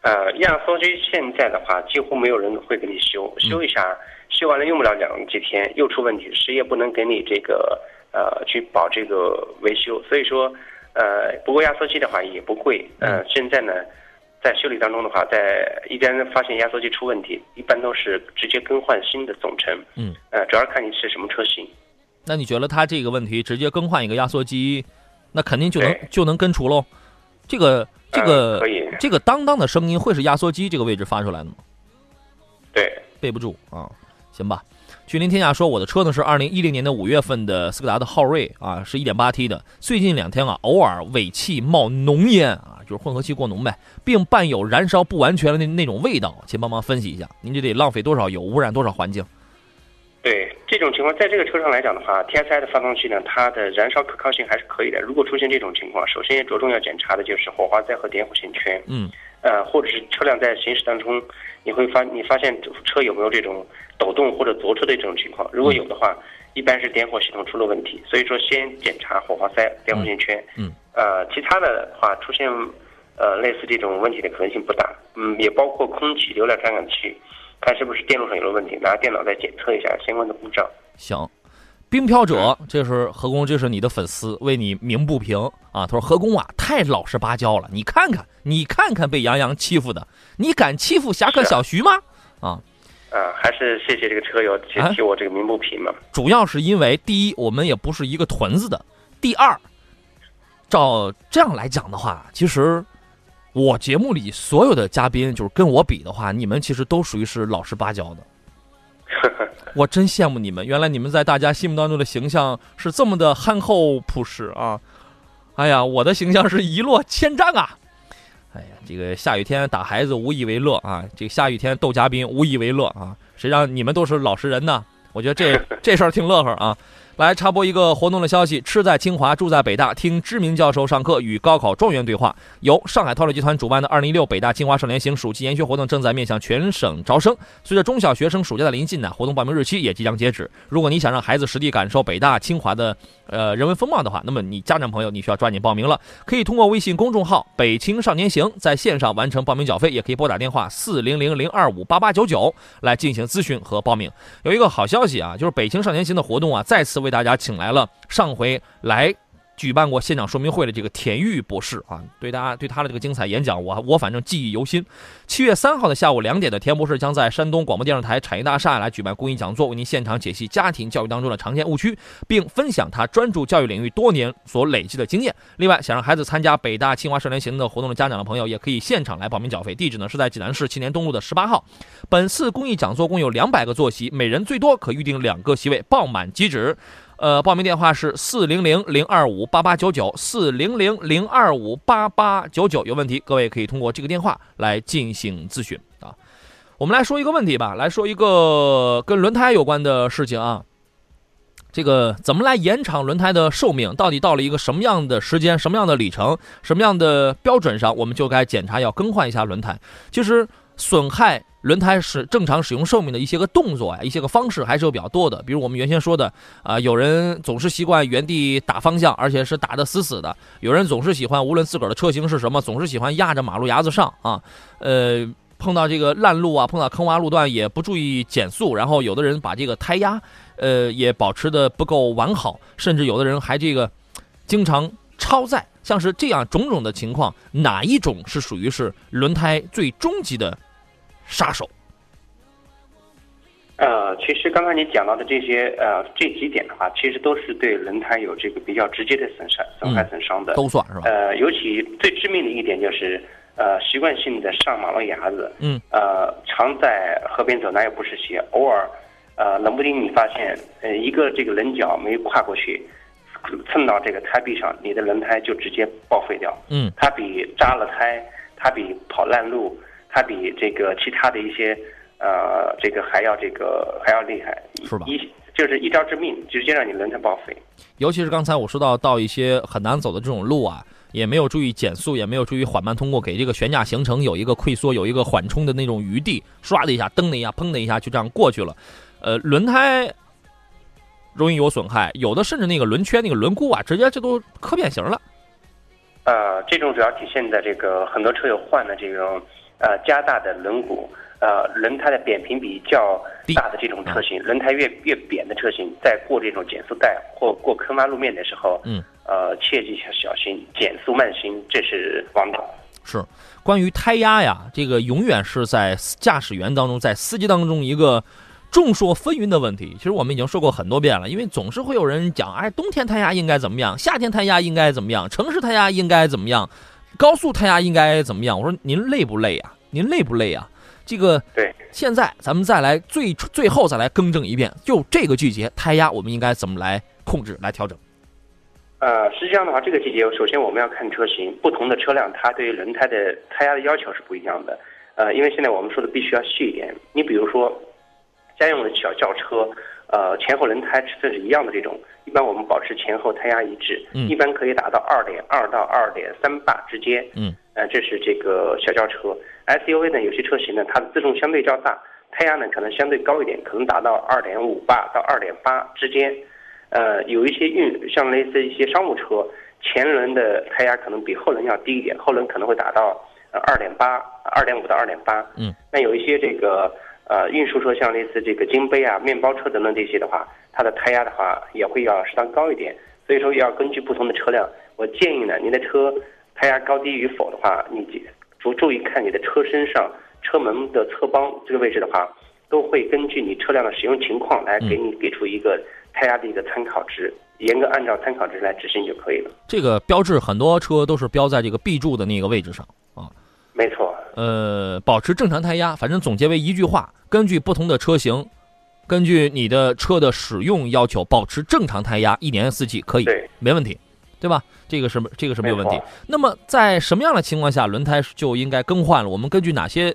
呃，压缩机现在的话，几乎没有人会给你修，修一下，修完了用不了两几天又出问题，谁也不能给你这个呃去保这个维修。所以说，呃，不过压缩机的话也不贵，呃，现在呢。在修理当中的话，在一边发现压缩机出问题，一般都是直接更换新的总成。嗯，呃，主要看你是什么车型。那你觉得他这个问题直接更换一个压缩机，那肯定就能就能根除喽？这个这个可以，这个当当的声音会是压缩机这个位置发出来的吗？对，备不住啊，行吧。君临天下说我的车呢是二零一零年的五月份的斯柯达的昊锐啊，是一点八 T 的，最近两天啊偶尔尾气冒浓烟啊。就是混合气过浓呗，并伴有燃烧不完全的那那种味道，请帮忙分析一下。您这得浪费多少油，污染多少环境？对这种情况，在这个车上来讲的话，TSI 的发动机呢，它的燃烧可靠性还是可以的。如果出现这种情况，首先着重要检查的就是火花塞和点火线圈。嗯。呃，或者是车辆在行驶当中，你会发你发现车有没有这种抖动或者左车的这种情况？如果有的话，一般是点火系统出了问题。所以说，先检查火花塞、点火线圈。嗯。呃，其他的话出现。呃，类似这种问题的可能性不大，嗯，也包括空气流量传感器，看是不是电路上有了问题，拿电脑再检测一下相关的故障。行，冰漂者，这是何工，这是你的粉丝为你鸣不平啊！他说何工啊，太老实巴交了，你看看，你看看被杨洋欺负的，你敢欺负侠客小徐吗？啊，啊，还是谢谢这个车友去替我这个鸣不平嘛。主要是因为第一，我们也不是一个屯子的；第二，照这样来讲的话，其实。我节目里所有的嘉宾，就是跟我比的话，你们其实都属于是老实巴交的。*laughs* 我真羡慕你们，原来你们在大家心目当中的形象是这么的憨厚朴实啊！哎呀，我的形象是一落千丈啊！哎呀，这个下雨天打孩子无以为乐啊，这个下雨天逗嘉宾无以为乐啊，谁让你们都是老实人呢？我觉得这 *laughs* 这事儿挺乐呵啊。来插播一个活动的消息：吃在清华，住在北大，听知名教授上课，与高考状元对话。由上海韬略集团主办的2016北大清华少年行暑期研学活动正在面向全省招生。随着中小学生暑假的临近呢，活动报名日期也即将截止。如果你想让孩子实地感受北大清华的呃人文风貌的话，那么你家长朋友你需要抓紧报名了。可以通过微信公众号“北清少年行”在线上完成报名缴费，也可以拨打电话四零零零二五八八九九来进行咨询和报名。有一个好消息啊，就是北清少年行的活动啊，再次为大家请来了。上回来。举办过现场说明会的这个田玉博士啊，对大家对他的这个精彩演讲，我我反正记忆犹新。七月三号的下午两点的田博士将在山东广播电视台产业大厦来举办公益讲座，为您现场解析家庭教育当中的常见误区，并分享他专注教育领域多年所累积的经验。另外，想让孩子参加北大清华少年行的活动的家长的朋友，也可以现场来报名缴费。地址呢是在济南市青年东路的十八号。本次公益讲座共有两百个坐席，每人最多可预定两个席位，爆满即止。呃，报名电话是四零零零二五八八九九四零零零二五八八九九。有问题，各位可以通过这个电话来进行咨询啊。我们来说一个问题吧，来说一个跟轮胎有关的事情啊。这个怎么来延长轮胎的寿命？到底到了一个什么样的时间、什么样的里程、什么样的标准上，我们就该检查要更换一下轮胎？其实损害。轮胎是正常使用寿命的一些个动作呀，一些个方式还是有比较多的。比如我们原先说的啊，有人总是习惯原地打方向，而且是打得死死的；有人总是喜欢无论自个儿的车型是什么，总是喜欢压着马路牙子上啊。呃，碰到这个烂路啊，碰到坑洼路段也不注意减速，然后有的人把这个胎压呃也保持的不够完好，甚至有的人还这个经常超载。像是这样种种的情况，哪一种是属于是轮胎最终极的？杀手。呃，其实刚刚你讲到的这些呃这几点的话，其实都是对轮胎有这个比较直接的损伤、损害、损伤的，都算是吧。呃，尤其最致命的一点就是呃习惯性的上马路牙子，嗯，呃常在河边走哪有不湿鞋，偶尔呃冷不丁你发现呃一个这个棱角没跨过去，蹭到这个胎壁上，你的轮胎就直接报废掉，嗯，它比扎了胎，它比跑烂路。它比这个其他的一些，呃，这个还要这个还要厉害，是吧？一就是一招致命，直接让你轮胎报废。尤其是刚才我说到到一些很难走的这种路啊，也没有注意减速，也没有注意缓慢通过，给这个悬架行程有一个溃缩，有一个缓冲的那种余地，唰的一下，噔的一下，砰的一下就这样过去了。呃，轮胎容易有损害，有的甚至那个轮圈、那个轮毂啊，直接这都磕变形了。呃，这种主要体现在这个很多车友换的这种呃加大的轮毂。呃，轮胎的扁平比较大的这种车型，轮胎越越扁的车型，在过这种减速带或过坑洼路面的时候，嗯，呃，切记要小心，减速慢行，这是王道。是，关于胎压呀，这个永远是在驾驶员当中，在司机当中一个众说纷纭的问题。其实我们已经说过很多遍了，因为总是会有人讲，哎，冬天胎压应该怎么样，夏天胎压应该怎么样，城市胎压应该怎么样，高速胎压应该怎么样？我说您累不累啊？您累不累啊？这个对，现在咱们再来最最后再来更正一遍，就这个季节胎压我们应该怎么来控制来调整？呃，实际上的话，这个季节首先我们要看车型，不同的车辆它对于轮胎的胎压的要求是不一样的。呃，因为现在我们说的必须要细一点，你比如说家用的小轿车，呃，前后轮胎尺寸是一样的这种，一般我们保持前后胎压一致，一般可以达到二点二到二点三八之间。嗯，呃，这是这个小轿车。SUV 呢，有些车型呢，它的自重相对较大，胎压呢可能相对高一点，可能达到二点五八到二点八之间。呃，有一些运像类似一些商务车，前轮的胎压可能比后轮要低一点，后轮可能会达到呃二点八、二点五到二点八。嗯。那有一些这个呃运输车，像类似这个金杯啊、面包车等等这些的话，它的胎压的话也会要适当高一点。所以说要根据不同的车辆，我建议呢，您的车胎压高低与否的话，你。注注意看你的车身上车门的侧帮这个位置的话，都会根据你车辆的使用情况来给你给出一个胎压的一个参考值，严格按照参考值来执行就可以了。这个标志很多车都是标在这个 B 柱的那个位置上啊。没错。呃，保持正常胎压，反正总结为一句话：根据不同的车型，根据你的车的使用要求，保持正常胎压，一年四季可以，没问题，对吧？这个是这个是没有问题。那么在什么样的情况下轮胎就应该更换了？我们根据哪些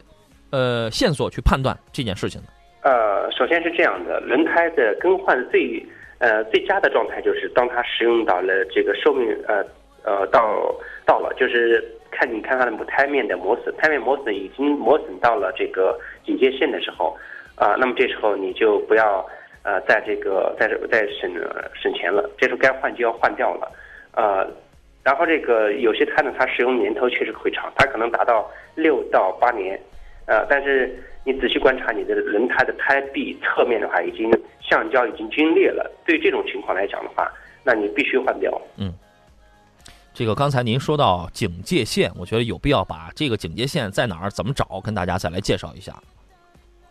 呃线索去判断这件事情呢？呃，首先是这样的，轮胎的更换最呃最佳的状态就是当它使用到了这个寿命呃呃到到了，就是看你看它的胎面的磨损，胎面磨损已经磨损到了这个警戒线的时候啊，那么这时候你就不要呃在这个在这在省省钱了，这时候该换就要换掉了，呃。然后这个有些胎呢，它使用年头确实会长，它可能达到六到八年，呃，但是你仔细观察你的轮胎的胎壁侧面的话，已经橡胶已经皲裂了。对这种情况来讲的话，那你必须换掉。嗯，这个刚才您说到警戒线，我觉得有必要把这个警戒线在哪儿、怎么找，跟大家再来介绍一下。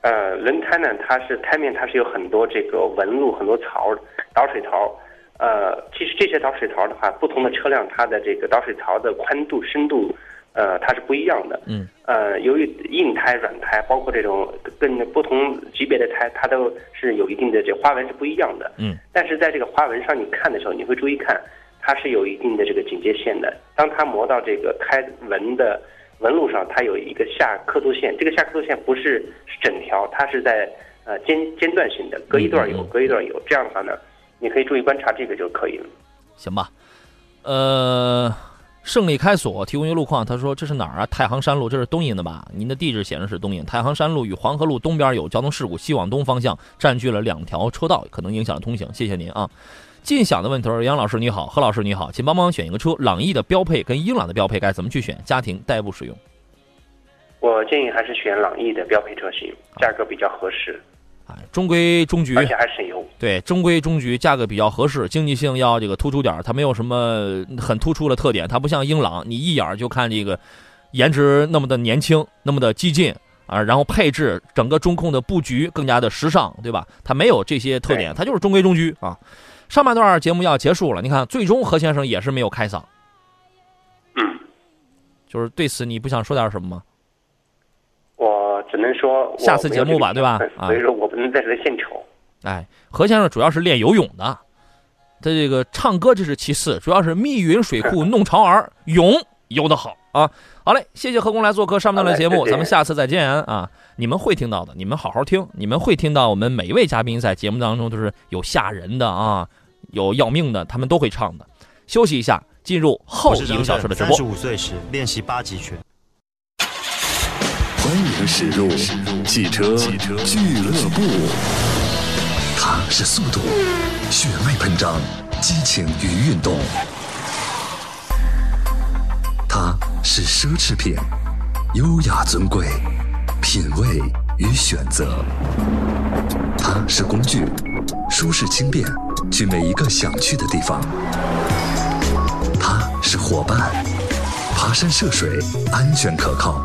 呃，轮胎呢，它是胎面，它是有很多这个纹路，很多槽，导水槽。呃，其实这些导水槽的话，不同的车辆它的这个导水槽的宽度、深度，呃，它是不一样的。嗯。呃，由于硬胎、软胎，包括这种跟不同级别的胎，它都是有一定的这花纹是不一样的。嗯。但是在这个花纹上，你看的时候，你会注意看，它是有一定的这个警戒线的。当它磨到这个胎纹的纹路上，它有一个下刻度线。这个下刻度线不是整条，它是在呃间间断性的，隔一段有，隔一段有。这样的话呢？你可以注意观察这个就可以了，行吧？呃，胜利开锁提供一个路况，他说这是哪儿啊？太行山路，这是东营的吧？您的地址显示是东营。太行山路与黄河路东边有交通事故，西往东方向占据了两条车道，可能影响了通行。谢谢您啊。尽享的问题，杨老师你好，何老师你好，请帮忙选一个车，朗逸的标配跟英朗的标配该怎么去选？家庭代步使用，我建议还是选朗逸的标配车型，价格比较合适。哎，中规中矩，而且还省油。对，中规中矩，价格比较合适，经济性要这个突出点它没有什么很突出的特点，它不像英朗，你一眼就看这个颜值那么的年轻，那么的激进啊，然后配置整个中控的布局更加的时尚，对吧？它没有这些特点，它就是中规中矩啊。上半段节目要结束了，你看，最终何先生也是没有开嗓，嗯，就是对此你不想说点什么吗？我只能说下次节目吧，对吧？所以说我不能在这献丑。哎，何先生主要是练游泳的，他这个唱歌这是其次，主要是密云水库弄潮儿，泳游得好。啊。好嘞，谢谢何工来做客上半段的节目，咱们下次再见啊！你们会听到的，你们好好听，你们会听到我们每一位嘉宾在节目当中都是有吓人的啊，有要命的，他们都会唱的。休息一下，进入后一个小时的直播三十。五岁时练习八极拳。欢迎驶入汽车俱乐部。它是速度，血脉喷张，激情与运动。它是奢侈品，优雅尊贵，品味与选择。它是工具，舒适轻便，去每一个想去的地方。它是伙伴，爬山涉水，安全可靠。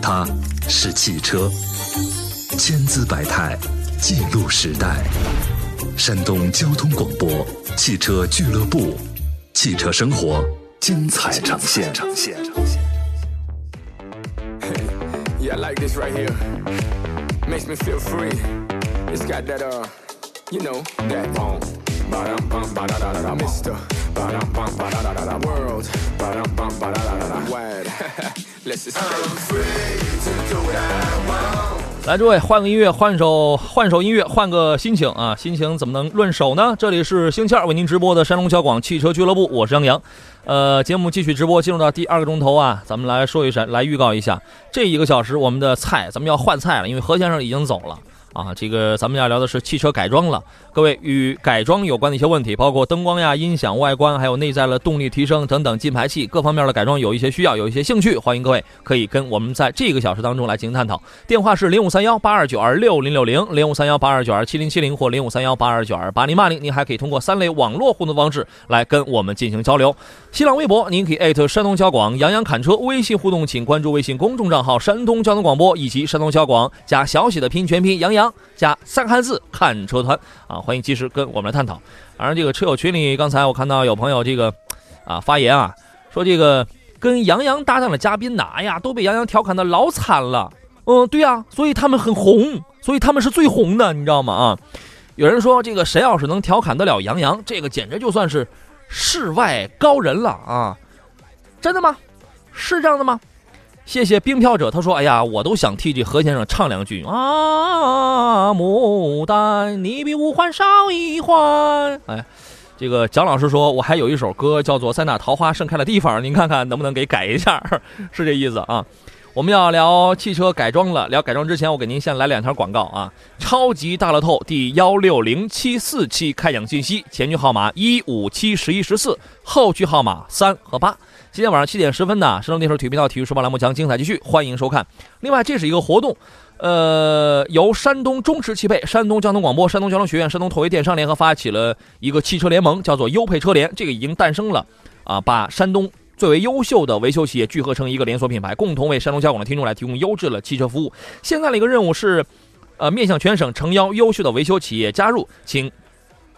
它是汽车，千姿百态，记录时代。山东交通广播汽车俱乐部，汽车生活精彩呈现。来，诸位，换个音乐，换首换首音乐，换个心情啊！心情怎么能论手呢？这里是星期二为您直播的山东交广汽车俱乐部，我是杨洋。呃，节目继续直播，进入到第二个钟头啊，咱们来说一声，来预告一下，这一个小时我们的菜咱们要换菜了，因为何先生已经走了。啊，这个咱们要聊的是汽车改装了。各位与改装有关的一些问题，包括灯光呀、音响、外观，还有内在的动力提升等等，进排气各方面的改装有一些需要，有一些兴趣，欢迎各位可以跟我们在这个小时当中来进行探讨。电话是零五三幺八二九二六零六零，零五三幺八二九二七零七零或零五三幺八二九二八零八零。您还可以通过三类网络互动方式来跟我们进行交流。新浪微博您可以艾特山东交广杨洋侃车，微信互动请关注微信公众账号山东交通广播以及山东交广加小写的拼音全拼杨洋加三汉字看车团啊，欢迎及时跟我们来探讨。反正，这个车友群里刚才我看到有朋友这个啊发言啊，说这个跟杨洋搭档的嘉宾呐，哎呀都被杨洋调侃的老惨了。嗯，对呀、所以他们很红，所以他们是最红的，你知道吗？啊，有人说这个谁要是能调侃得了杨洋，这个简直就算是世外高人了啊！真的吗？是这样的吗？谢谢冰漂者，他说：“哎呀，我都想替这何先生唱两句啊，牡丹，你比五环少一环。”哎，这个蒋老师说，我还有一首歌叫做《在那桃花盛开的地方》，您看看能不能给改一下，是这意思啊？我们要聊汽车改装了，聊改装之前，我给您先来两条广告啊！超级大乐透第幺六零七四期开奖信息，前局号码一五七十一十四，后局号码三和八。今天晚上七点十分呢，山东电视体育频道体育说报栏目将精彩继续，欢迎收看。另外，这是一个活动，呃，由山东中驰汽配、山东交通广播、山东交通学院、山东拓维电商联合发起了一个汽车联盟，叫做优配车联，这个已经诞生了啊，把山东。最为优秀的维修企业聚合成一个连锁品牌，共同为山东交广的听众来提供优质的汽车服务。现在的一个任务是，呃，面向全省诚邀优秀的维修企业加入，请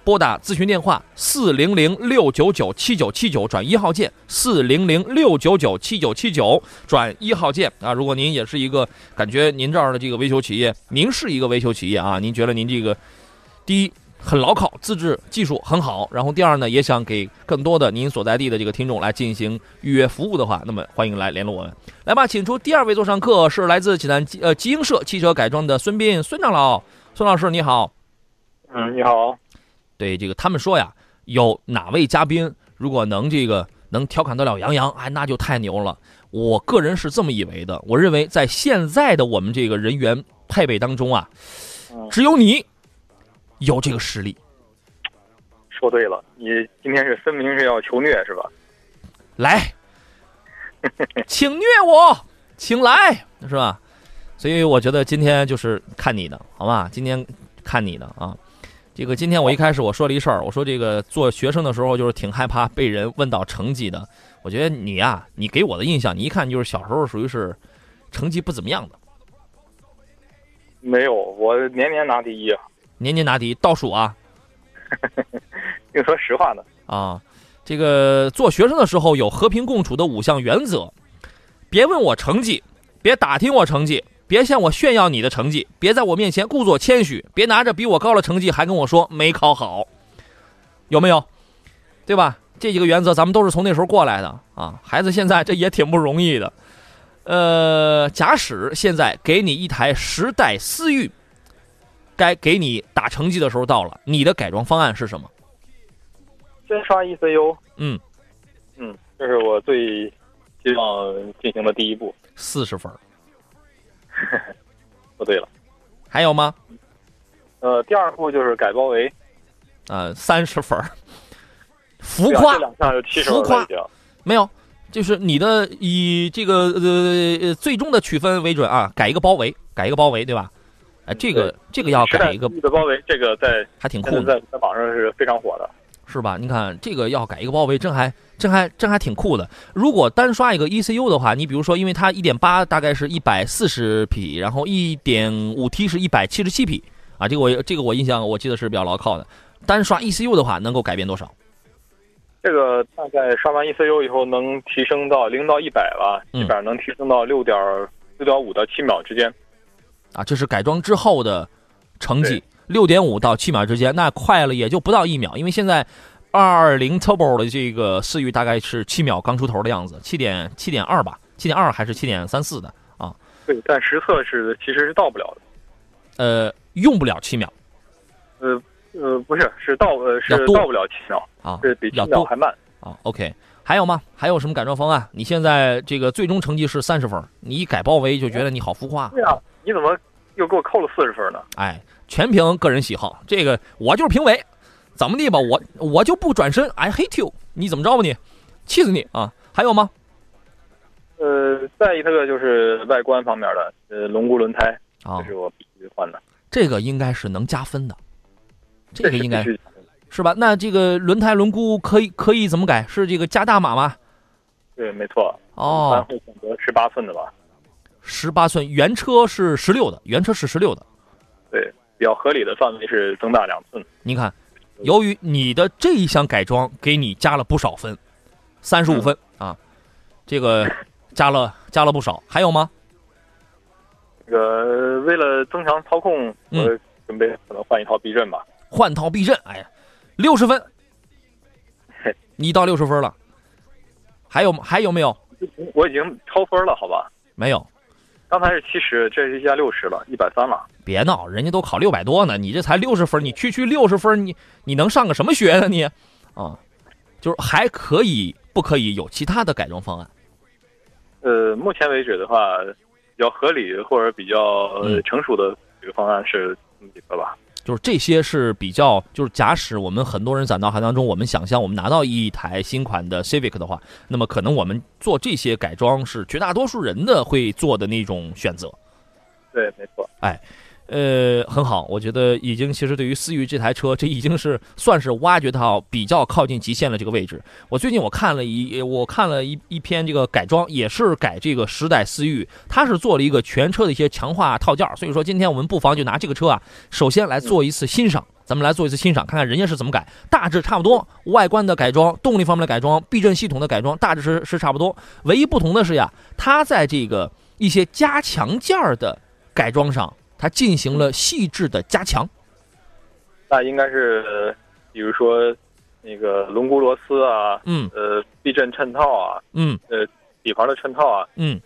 拨打咨询电话四零零六九九七九七九转一号键，四零零六九九七九七九转一号键啊！如果您也是一个感觉您这儿的这个维修企业，您是一个维修企业啊，您觉得您这个第一很牢靠，资质技术很好，然后第二呢，也想给更多的您所在地的这个听众来进行预约服务的话，那么欢迎来联络我们。来吧，请出第二位座上客是来自济南呃吉英社汽车改装的孙斌孙长老，孙老师你好。嗯，你好。对这个，他们说呀，有哪位嘉宾如果能这个能调侃得了杨洋，哎，那就太牛了。我个人是这么以为的，我认为在现在的我们这个人员配备当中啊，只有你有这个实力。说对了，你今天是分明是要求虐是吧？来，*laughs* 请虐我，请来，是吧？所以我觉得今天就是看你的，好吧？今天看你的啊。这个今天我一开始我说了一事儿，我说这个做学生的时候就是挺害怕被人问到成绩的。我觉得你呀、你给我的印象，你一看就是小时候属于是成绩不怎么样的，没有，我年年拿第一啊。年年拿第一，倒数啊跟你说实话呢，啊！这个做学生的时候有和平共处的五项原则：别问我成绩，别打听我成绩，别向我炫耀你的成绩，别在我面前故作谦虚，别拿着比我高的成绩还跟我说没考好，有没有？对吧？这几个原则咱们都是从那时候过来的啊。孩子现在这也挺不容易的。呃，假使现在给你一台时代思域，该给你打成绩的时候到了，你的改装方案是什么？先刷 ECU。嗯嗯，这是我最希望进行的第一步。四十分。*laughs* 不对了，还有吗？呃，第二步就是改包围。呃，三十分。浮夸，浮夸，没有。就是你的以这个呃最终的取分为准啊，改一个包围，改一个包围，对吧？哎，这个这个要改一个的包围，这个在还挺酷的，在在网上是非常火的，是吧？你看这个要改一个包围，真还真还真还挺酷的。如果单刷一个 ECU 的话，你比如说，因为它一点八大概是一百四十匹，然后一点五 T 是一百七十七匹啊，这个我这个我印象我记得是比较牢靠的。单刷 ECU 的话，能够改变多少？这个大概刷完 ECU 以后，能提升到零到一百吧，基本上能提升到六点六点五到七秒之间。啊，这是改装之后的成绩，六点五到七秒之间，那快了也就不到一秒。因为现在二二零 Turbo 的这个思域大概是七秒刚出头的样子，七点七点二吧，七点二还是七点三四的啊？对，但实测是其实是到不了的。呃，用不了七秒。呃。呃，不是，是到呃是到不了七秒啊，是比七秒还慢啊。OK，还有吗？还有什么改装方案？你现在这个最终成绩是三十分，你一改包围就觉得你好浮夸。对啊，你怎么又给我扣了四十分呢？哎，全凭个人喜好，这个我就是评委，怎么地吧？我我就不转身，I hate you，你怎么着吧你？气死你啊！还有吗？呃，再一个就是外观方面的，呃，龙骨轮胎啊，这是我必须换的。这个应该是能加分的。这个应该是吧？那这个轮胎轮毂可以可以怎么改？是这个加大码吗？对，没错。哦，会选择十八寸的吧？十八寸，原车是十六的，原车是十六的。对，比较合理的范围是增大两寸。你看，由于你的这一项改装，给你加了不少分，三十五分啊，这个加了加了不少。还有吗？这个为了增强操控，我准备可能换一套避震吧。换套避震，哎呀，六十分，*laughs* 你到六十分了，还有还有没有？我已经超分了，好吧？没有，刚才是七十，这是加六十了，一百三了。别闹，人家都考六百多呢，你这才六十分，你区区六十分，你你能上个什么学呢？你啊，就是还可以，不可以有其他的改装方案？呃，目前为止的话，比较合理或者比较成熟的这个方案是几个吧。就是这些是比较，就是假使我们很多人在脑海当中，我们想象我们拿到一台新款的 Civic 的话，那么可能我们做这些改装是绝大多数人的会做的那种选择。对，没错。哎。呃，很好，我觉得已经其实对于思域这台车，这已经是算是挖掘到比较靠近极限了这个位置。我最近我看了一我看了一一篇这个改装，也是改这个时代思域，它是做了一个全车的一些强化套件。所以说今天我们不妨就拿这个车啊，首先来做一次欣赏，咱们来做一次欣赏，看看人家是怎么改。大致差不多，外观的改装、动力方面的改装、避震系统的改装，大致是是差不多。唯一不同的是呀，它在这个一些加强件的改装上。它进行了细致的加强，那应该是，比如说那个轮毂螺丝啊，嗯，呃，避震衬套啊，嗯，呃，底盘的衬套啊，嗯，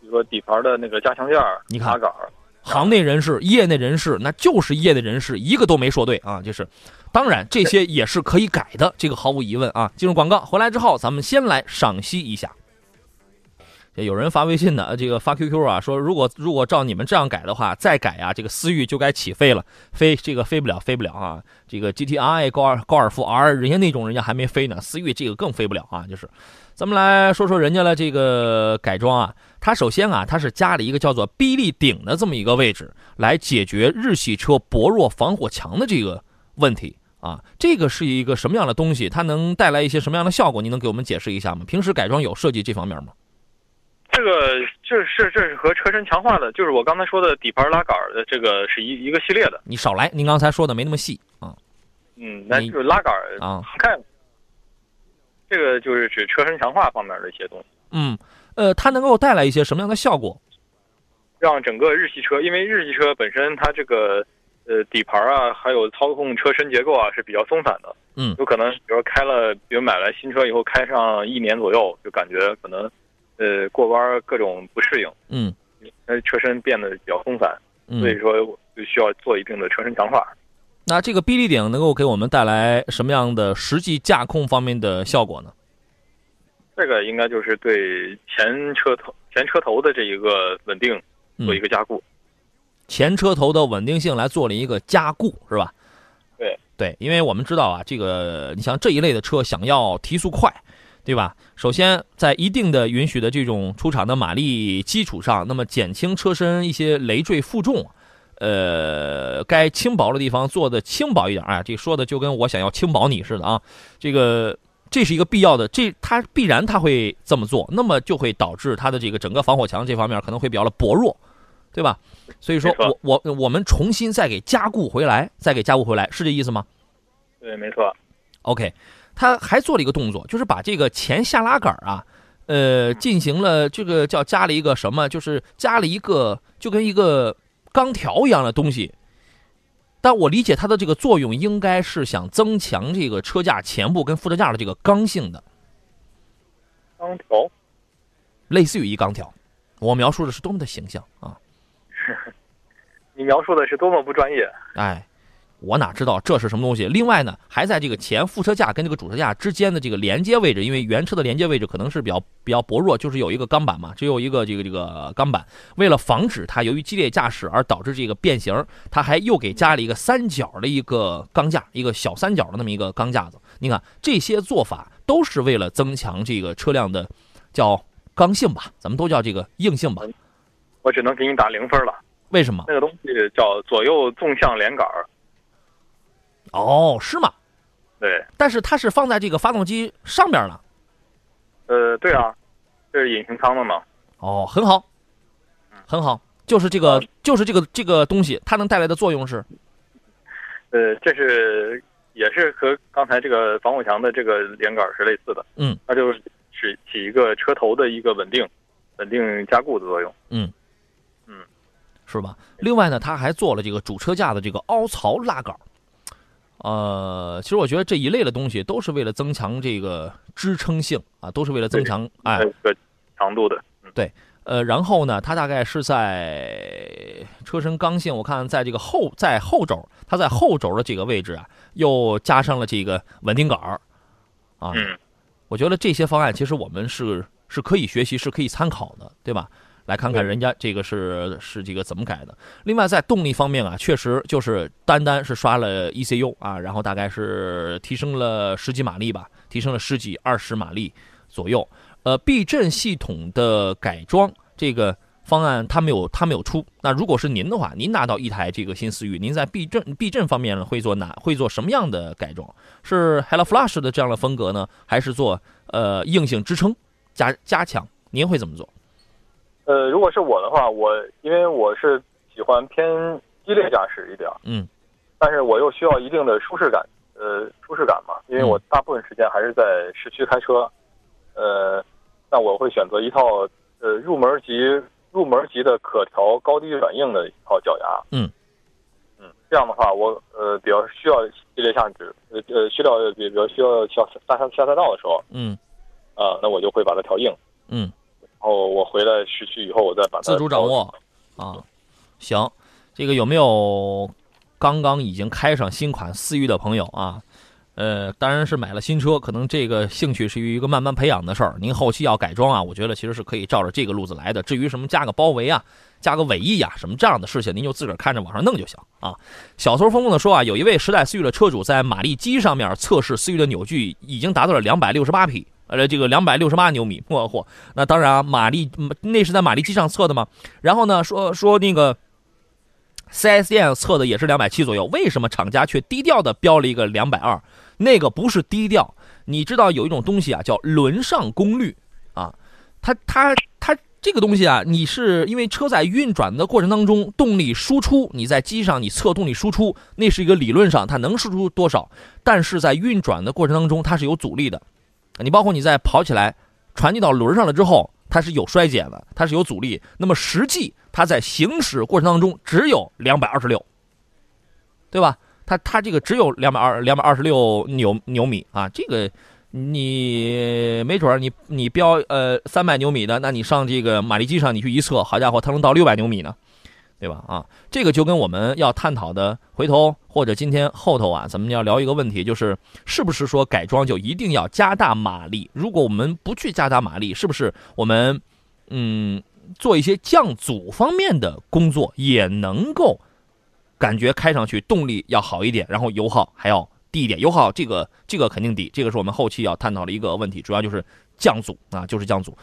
比如说底盘的那个加强件你看，杆行内人士、业内人士，那就是业内人士，一个都没说对啊，就是，当然这些也是可以改的，这个毫无疑问啊。进入广告回来之后，咱们先来赏析一下。有人发微信的，这个发 QQ 啊，说如果如果照你们这样改的话，再改啊，这个思域就该起飞了，飞这个飞不了，飞不了啊！这个 GTI 高尔高尔夫 R，人家那种人家还没飞呢，思域这个更飞不了啊！就是，咱们来说说人家的这个改装啊，它首先啊，它是加了一个叫做臂力顶的这么一个位置，来解决日系车薄弱防火墙的这个问题啊。这个是一个什么样的东西？它能带来一些什么样的效果？你能给我们解释一下吗？平时改装有涉及这方面吗？这个这是这是和车身强化的，就是我刚才说的底盘拉杆的这个是一一个系列的。你少来，您刚才说的没那么细啊。嗯，那就是拉杆啊，看，这个就是指车身强化方面的一些东西。嗯，呃，它能够带来一些什么样的效果？让整个日系车，因为日系车本身它这个呃底盘啊，还有操控车身结构啊是比较松散的。嗯，有可能比如开了，比如买来新车以后开上一年左右，就感觉可能呃过弯各种不适应。嗯，呃车身变得比较松散，嗯所以说就需要做一定的车身强化。那这个臂力顶能够给我们带来什么样的实际驾控方面的效果呢？这个应该就是对前车头前车头的这一个稳定做一个加固。前车头的稳定性来做了一个加固，是吧？对对，因为我们知道啊，这个你像这一类的车想要提速快，对吧？首先在一定的允许的这种出厂的马力基础上，那么减轻车身一些累赘负重，呃，该轻薄的地方做的轻薄一点。哎，这说的就跟我想要轻薄你似的啊，这个。这是一个必要的，这它必然它会这么做，那么就会导致它的这个整个防火墙这方面可能会比较的薄弱，对吧？所以说我我我们重新再给加固回来，再给加固回来，是这意思吗？对，没错。OK，他还做了一个动作，就是把这个前下拉杆啊，呃，进行了这个叫加了一个什么，就是加了一个就跟一个钢条一样的东西。但我理解它的这个作用应该是想增强这个车架前部跟副车架的这个刚性的。钢条，类似于一钢条。我描述的是多么的形象啊！*laughs* 你描述的是多么不专业。哎，我哪知道这是什么东西？另外呢，还在这个前副车架跟这个主车架之间的这个连接位置，因为原车的连接位置可能是比较比较薄弱，就是有一个钢板嘛，只有一个这个这个钢板。为了防止它由于激烈驾驶而导致这个变形，它还又给加了一个三角的一个钢架，一个小三角的那么一个钢架子。你看这些做法都是为了增强这个车辆的叫刚性吧，咱们都叫这个硬性吧。我只能给你打零分了。为什么？那个东西叫左右纵向连杆儿。哦，是吗？对。但是它是放在这个发动机上边了。呃，对啊，这是引擎舱的嘛。哦，很好，很好，就是这个，就是这个这个东西，它能带来的作用是。呃，这是也是和刚才这个防火墙的这个连杆是类似的。嗯。它就是起起一个车头的一个稳定、稳定加固的作用。嗯。嗯。是吧？另外呢，它还做了这个主车架的这个凹槽拉杆。呃，其实我觉得这一类的东西都是为了增强这个支撑性啊，都是为了增强哎个强度的。嗯、对，呃，然后呢，它大概是在车身刚性，我看在这个后在后轴，它在后轴的这个位置啊，又加上了这个稳定杆儿啊。嗯。我觉得这些方案其实我们是是可以学习，是可以参考的，对吧？来看看人家这个是是这个怎么改的。另外，在动力方面啊，确实就是单单是刷了 ECU 啊，然后大概是提升了十几马力吧，提升了十几二十马力左右。呃，避震系统的改装这个方案他没有他没有出。那如果是您的话，您拿到一台这个新思域，您在避震避震方面会做哪会做什么样的改装？是 Hello Flash 的这样的风格呢，还是做呃硬性支撑加加强？您会怎么做？呃，如果是我的话，我因为我是喜欢偏激烈驾驶一点，嗯，但是我又需要一定的舒适感，呃，舒适感嘛，因为我大部分时间还是在市区开车，呃，那我会选择一套呃入门级入门级的可调高低软硬的一套脚牙，嗯，嗯，这样的话，我呃比较需要激烈驾驶，呃呃需要比较需要下下下下赛道的时候，嗯，啊，那我就会把它调硬，嗯。然后我回来市区以后，我再把它自主掌握啊。行，这个有没有刚刚已经开上新款思域的朋友啊？呃，当然是买了新车，可能这个兴趣是一个慢慢培养的事儿。您后期要改装啊，我觉得其实是可以照着这个路子来的。至于什么加个包围啊、加个尾翼啊什么这样的事情，您就自个儿看着往上弄就行啊。小偷疯疯的说啊，有一位时代思域的车主在马力机上面测试思域的扭矩，已经达到了两百六十八匹。呃，这个两百六十八牛米，嚯嚯！那当然啊，马力那是在马力机上测的嘛。然后呢，说说那个 4S 店测的也是两百七左右，为什么厂家却低调的标了一个两百二？那个不是低调，你知道有一种东西啊，叫轮上功率啊，它它它这个东西啊，你是因为车在运转的过程当中，动力输出你在机上你测动力输出，那是一个理论上它能输出多少，但是在运转的过程当中它是有阻力的。你包括你在跑起来，传递到轮上了之后，它是有衰减的，它是有阻力。那么实际它在行驶过程当中只有两百二十六，对吧？它它这个只有两百二两百二十六牛牛米啊，这个你没准儿你你标呃三百牛米的，那你上这个马力机上你去一测，好家伙，它能到六百牛米呢，对吧？啊，这个就跟我们要探讨的回头或者今天后头啊，咱们要聊一个问题，就是是不是说改装就一定要加大马力？如果我们不去加大马力，是不是我们嗯做一些降阻方面的工作也能够感觉开上去动力要好一点，然后油耗还要低一点？油耗这个这个肯定低，这个是我们后期要探讨的一个问题，主要就是降阻啊，就是降阻。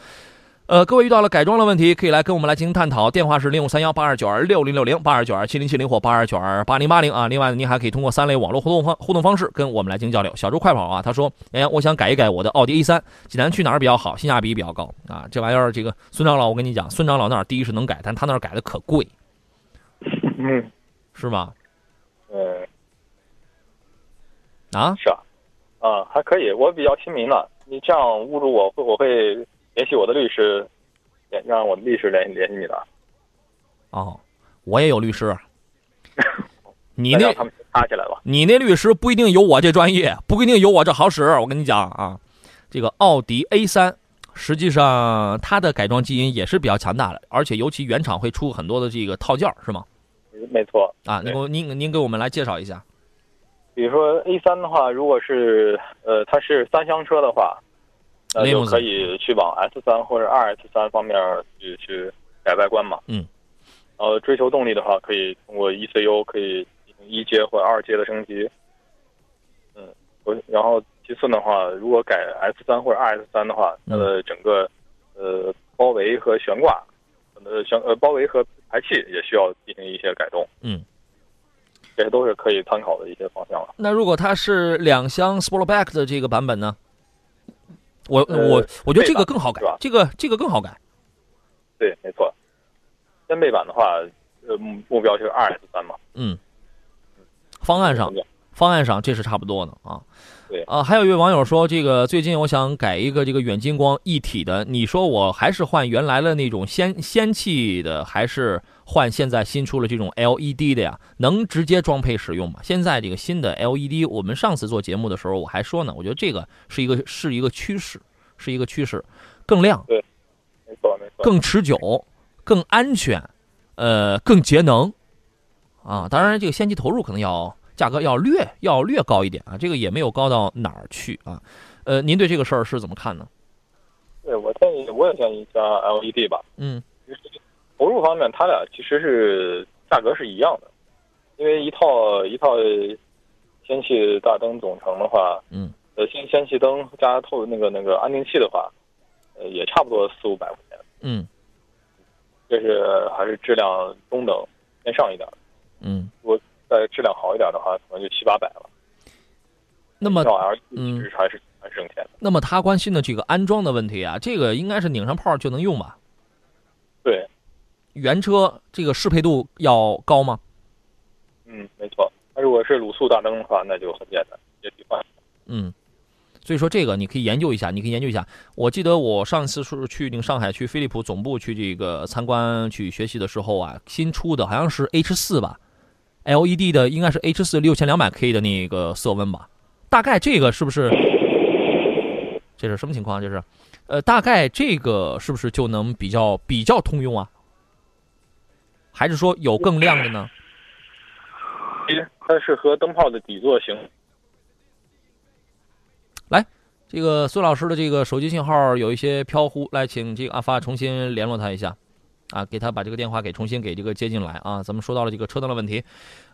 呃，各位遇到了改装的问题，可以来跟我们来进行探讨。电话是零五三幺八二九二六零六零八二九二七零七零或八二九二八零八零啊。另外，您还可以通过三类网络互动方互动方式跟我们来进行交流。小猪快跑啊，他说：“哎呀，我想改一改我的奥迪 A 三，济南去哪儿比较好？性价比比较高啊。这玩意儿，这个孙长老，我跟你讲，孙长老那儿第一是能改，但他那儿改的可贵，*laughs* 嗯，是吗？嗯，*laughs* 啊，是啊，啊，还可以，我比较亲民了。你这样侮辱我，会我会联系我的律师，联让我的律师联系联系你的。哦，我也有律师，*laughs* 你那他们打起来吧。你那律师不一定有我这专业，不一定有我这好使。我跟你讲啊，这个奥迪 A 三，实际上它的改装基因也是比较强大的，而且尤其原厂会出很多的这个套件，是吗？没错，啊，您给您您给我们来介绍一下。比如说 A 三的话，如果是呃它是三厢车的话，那就可以去往 S 三或者二 S 三方面去去改外观嘛。嗯。然后追求动力的话，可以通过 ECU 可以一阶或者二阶的升级。嗯，我然后其次的话，如果改 S 三或者二 S 三的话，它的整个呃包围和悬挂，呃悬呃包围和排气也需要进行一些改动。嗯。这些都是可以参考的一些方向了。那如果它是两厢 Sportback 的这个版本呢？我我我觉得这个更好改，这个这个更好改。对，没错。掀背版的话，呃，目标就是二 S 三嘛。嗯。方案上，方案上这是差不多的啊。对啊，还有一位网友说，这个最近我想改一个这个远近光一体的，你说我还是换原来的那种氙氙气的，还是换现在新出了这种 LED 的呀？能直接装配使用吗？现在这个新的 LED，我们上次做节目的时候我还说呢，我觉得这个是一个是一个趋势，是一个趋势，更亮，对，没错没错，更持久，更安全，呃，更节能，啊，当然这个先期投入可能要。价格要略要略高一点啊，这个也没有高到哪儿去啊，呃，您对这个事儿是怎么看呢？对我建议，我也建议加 LED 吧。嗯，投入方面，它俩其实是价格是一样的，因为一套一套氙气大灯总成的话，嗯，呃，氙氙气灯加透那个那个安定器的话，呃，也差不多四五百块钱。嗯，这是还是质量中等偏上一点。嗯，如果。再质量好一点的话，可能就七八百了。那么，嗯，还是还是省钱的。那么他关心的这个安装的问题啊，这个应该是拧上炮就能用吧？对。原车这个适配度要高吗？嗯，没错。那如果是卤素大灯的话，那就很简单，直接替换。嗯，所以说这个你可以研究一下，你可以研究一下。我记得我上次是去那个上海去飞利浦总部去这个参观去学习的时候啊，新出的好像是 H 四吧。LED 的应该是 H 四六千两百 K 的那个色温吧，大概这个是不是？这是什么情况？这是，呃，大概这个是不是就能比较比较通用啊？还是说有更亮的呢？它是和灯泡的底座型。来，这个孙老师的这个手机信号有一些飘忽，来，请这个阿发重新联络他一下。啊，给他把这个电话给重新给这个接进来啊！咱们说到了这个车灯的问题，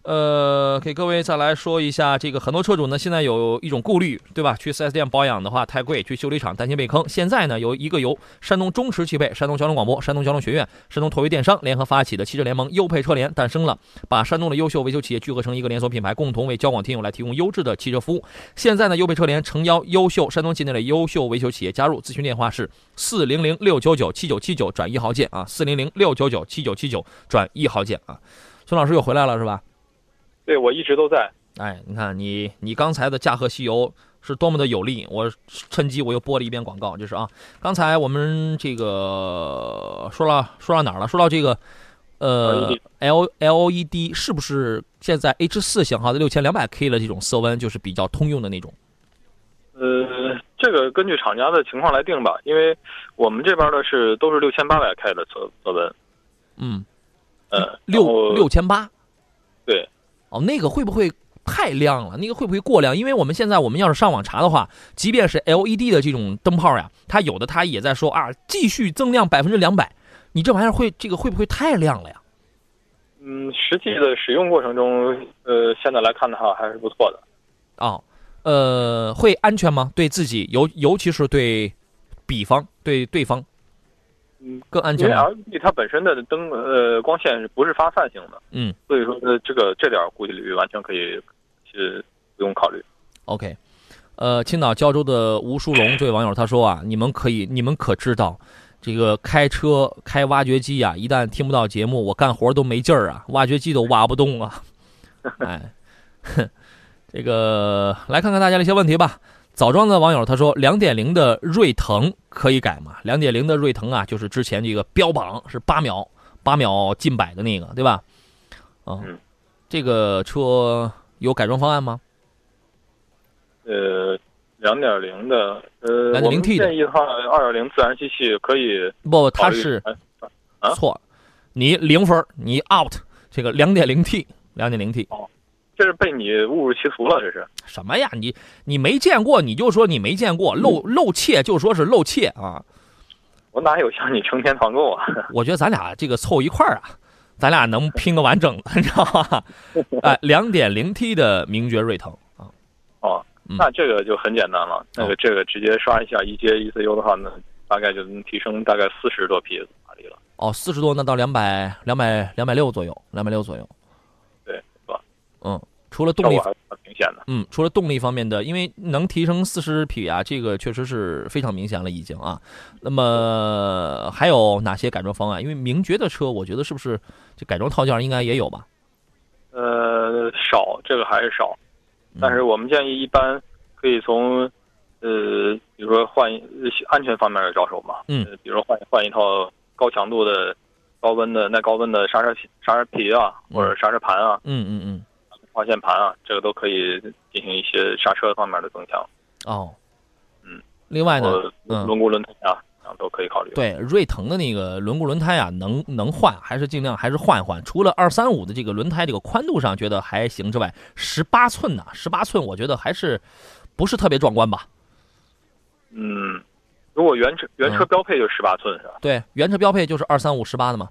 呃，给各位再来说一下，这个很多车主呢现在有一种顾虑，对吧？去 4S 店保养的话太贵，去修理厂担心被坑。现在呢，有一个由山东中驰汽配、山东交通广播、山东交通学院、山东拓维电商联合发起的汽车联盟优配车联诞生了，把山东的优秀维修企业聚合成一个连锁品牌，共同为交广听友来提供优质的汽车服务。现在呢，优配车联诚邀优秀山东境内的优秀维修企业加入，咨询电话是四零零六九九七九七九转一号键啊，四零零。六九九七九七九转一号键啊，孙老师又回来了是吧？对，我一直都在。哎，你看你你刚才的驾鹤西游是多么的有力，我趁机我又播了一遍广告，就是啊，刚才我们这个说了说到哪儿了？说到这个呃，L L E D 是不是现在 H 四型号的六千两百 K 的这种色温就是比较通用的那种？呃，这个根据厂家的情况来定吧，因为我们这边的是都是六千八百 K 的色色温。嗯，呃，六六千八。对。哦，那个会不会太亮了？那个会不会过亮？因为我们现在我们要是上网查的话，即便是 L E D 的这种灯泡呀，它有的它也在说啊，继续增亮百分之两百。你这玩意儿会这个会不会太亮了呀？嗯，实际的使用过程中，呃，现在来看的话还是不错的。哦，呃，会安全吗？对自己，尤尤其是对比方对对方，嗯，更安全。因为 LED 它本身的灯呃光线是不是发散性的？嗯，所以说呃这个这点估计率完全可以是不用考虑。OK，呃，青岛胶州的吴淑龙这位网友他说啊，你们可以，你们可知道？这个开车开挖掘机呀，一旦听不到节目，我干活都没劲儿啊，挖掘机都挖不动啊！哎，哼，*laughs* 这个来看看大家的一些问题吧。枣庄的网友他说，两点零的锐腾可以改吗？两点零的锐腾啊，就是之前这个标榜是八秒八秒近百的那个，对吧？啊，这个车有改装方案吗？呃。两点零的，呃，两点零 T 的建议的话，二点零自然吸气可以不，它是错，你零分，你 out。这个两点零 T，两点零 T，哦，这是被你误入歧途了，这是什么呀？你你没见过，你就说你没见过，露露怯就说是露怯啊！我哪有像你成天团购啊？*laughs* 我觉得咱俩这个凑一块儿啊，咱俩能拼个完整的，*laughs* 你知道吗？哎，两点零 T 的名爵锐腾啊，哦。那这个就很简单了，那个这个直接刷一下一阶 ECU 的话，呢大概就能提升大概四十多匹马力了。哦，四十多，那到两百两百两百六左右，两百六左右。嗯，除了动力，明显的。嗯，除了动力方面的，因为能提升四十匹啊，这个确实是非常明显了，已经啊。那么还有哪些改装方案？因为名爵的车，我觉得是不是这改装套件应该也有吧？呃，少，这个还是少。但是我们建议一般可以从，呃，比如说换安全方面的着手嘛，嗯，比如说换换一套高强度的、高温的耐高温的刹车刹车皮啊，或者刹车盘啊，嗯嗯嗯，划线盘啊，这个都可以进行一些刹车方面的增强。哦，嗯，另外呢，轮毂轮胎啊。都可以考虑。对，瑞腾的那个轮毂轮胎啊，能能换，还是尽量还是换一换。除了二三五的这个轮胎这个宽度上觉得还行之外，十八寸呢，十八寸我觉得还是不是特别壮观吧。嗯，如果原车原车标配就十八寸是吧？对，原车标配就是二三五十八的嘛。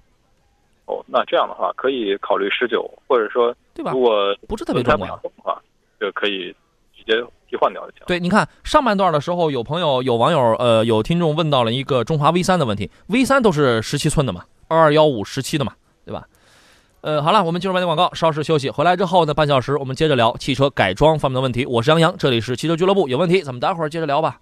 哦，那这样的话可以考虑十九，或者说对吧？如果不是特别重要的话，就可以直接。替换掉就行。对，你看上半段的时候，有朋友、有网友、呃，有听众问到了一个中华 V 三的问题，V 三都是十七寸的嘛，二二幺五十七的嘛，对吧？呃，好了，我们进入半点广告，稍事休息，回来之后呢，半小时我们接着聊汽车改装方面的问题。我是杨洋，这里是汽车俱乐部，有问题咱们待会儿接着聊吧。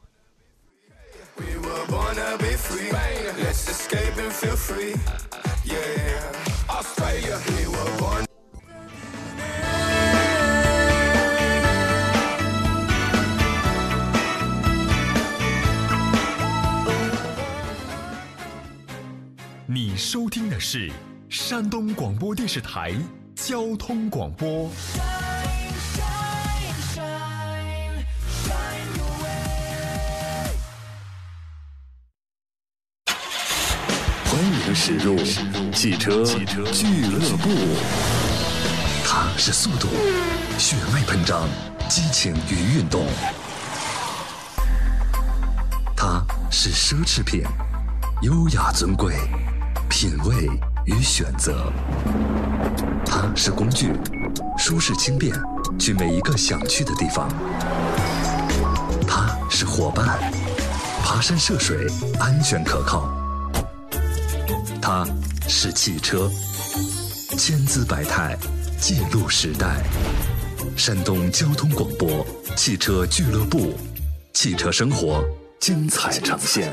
你收听的是山东广播电视台交通广播。欢迎驶入汽车俱乐部。它是速度，血脉喷张，激情与运动；它是奢侈品，优雅尊贵。品味与选择，它是工具，舒适轻便，去每一个想去的地方。它是伙伴，爬山涉水，安全可靠。它是汽车，千姿百态，记录时代。山东交通广播汽车俱乐部，汽车生活精彩呈现。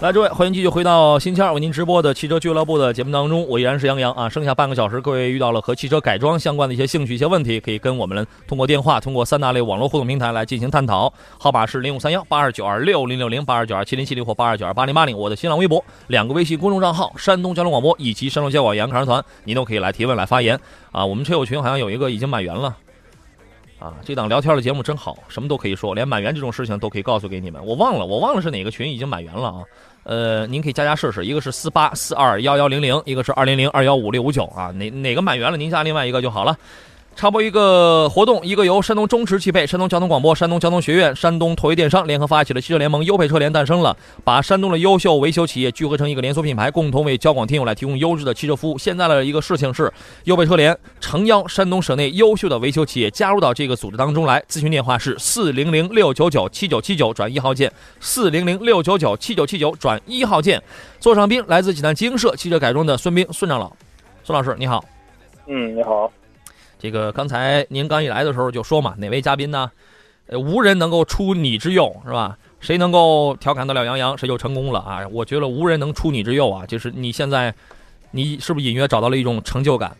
来，诸位，欢迎继续回到星期二为您直播的汽车俱乐部的节目当中，我依然是杨洋啊。剩下半个小时，各位遇到了和汽车改装相关的一些兴趣、一些问题，可以跟我们通过电话、通过三大类网络互动平台来进行探讨。号码是零五三幺八二九二六零六零八二九二七零七零或八二九二八零八零。我的新浪微博、两个微信公众账号：山东交通广播以及山东交广杨康团，您都可以来提问、来发言啊。我们车友群好像有一个已经满员了。啊，这档聊天的节目真好，什么都可以说，连满员这种事情都可以告诉给你们。我忘了，我忘了是哪个群已经满员了啊？呃，您可以加加试试，一个是四八四二幺幺零零，一个是二零零二幺五六五九啊，哪哪个满员了，您加另外一个就好了。插播一个活动，一个由山东中驰汽配、山东交通广播、山东交通学院、山东拓维电商联合发起的汽车联盟优配车联诞生了，把山东的优秀维修企业聚合成一个连锁品牌，共同为交广听友来提供优质的汽车服务。现在的一个事情是，优配车联诚邀山东省内优秀的维修企业加入到这个组织当中来。咨询电话是四零零六九九七九七九转一号键，四零零六九九七九七九转一号键。座上宾来自济南吉英社汽车改装的孙斌孙长老，孙老师你好。嗯，你好。这个刚才您刚一来的时候就说嘛，哪位嘉宾呢？呃，无人能够出你之右，是吧？谁能够调侃得了杨洋，谁就成功了啊！我觉得无人能出你之右啊，就是你现在，你是不是隐约找到了一种成就感？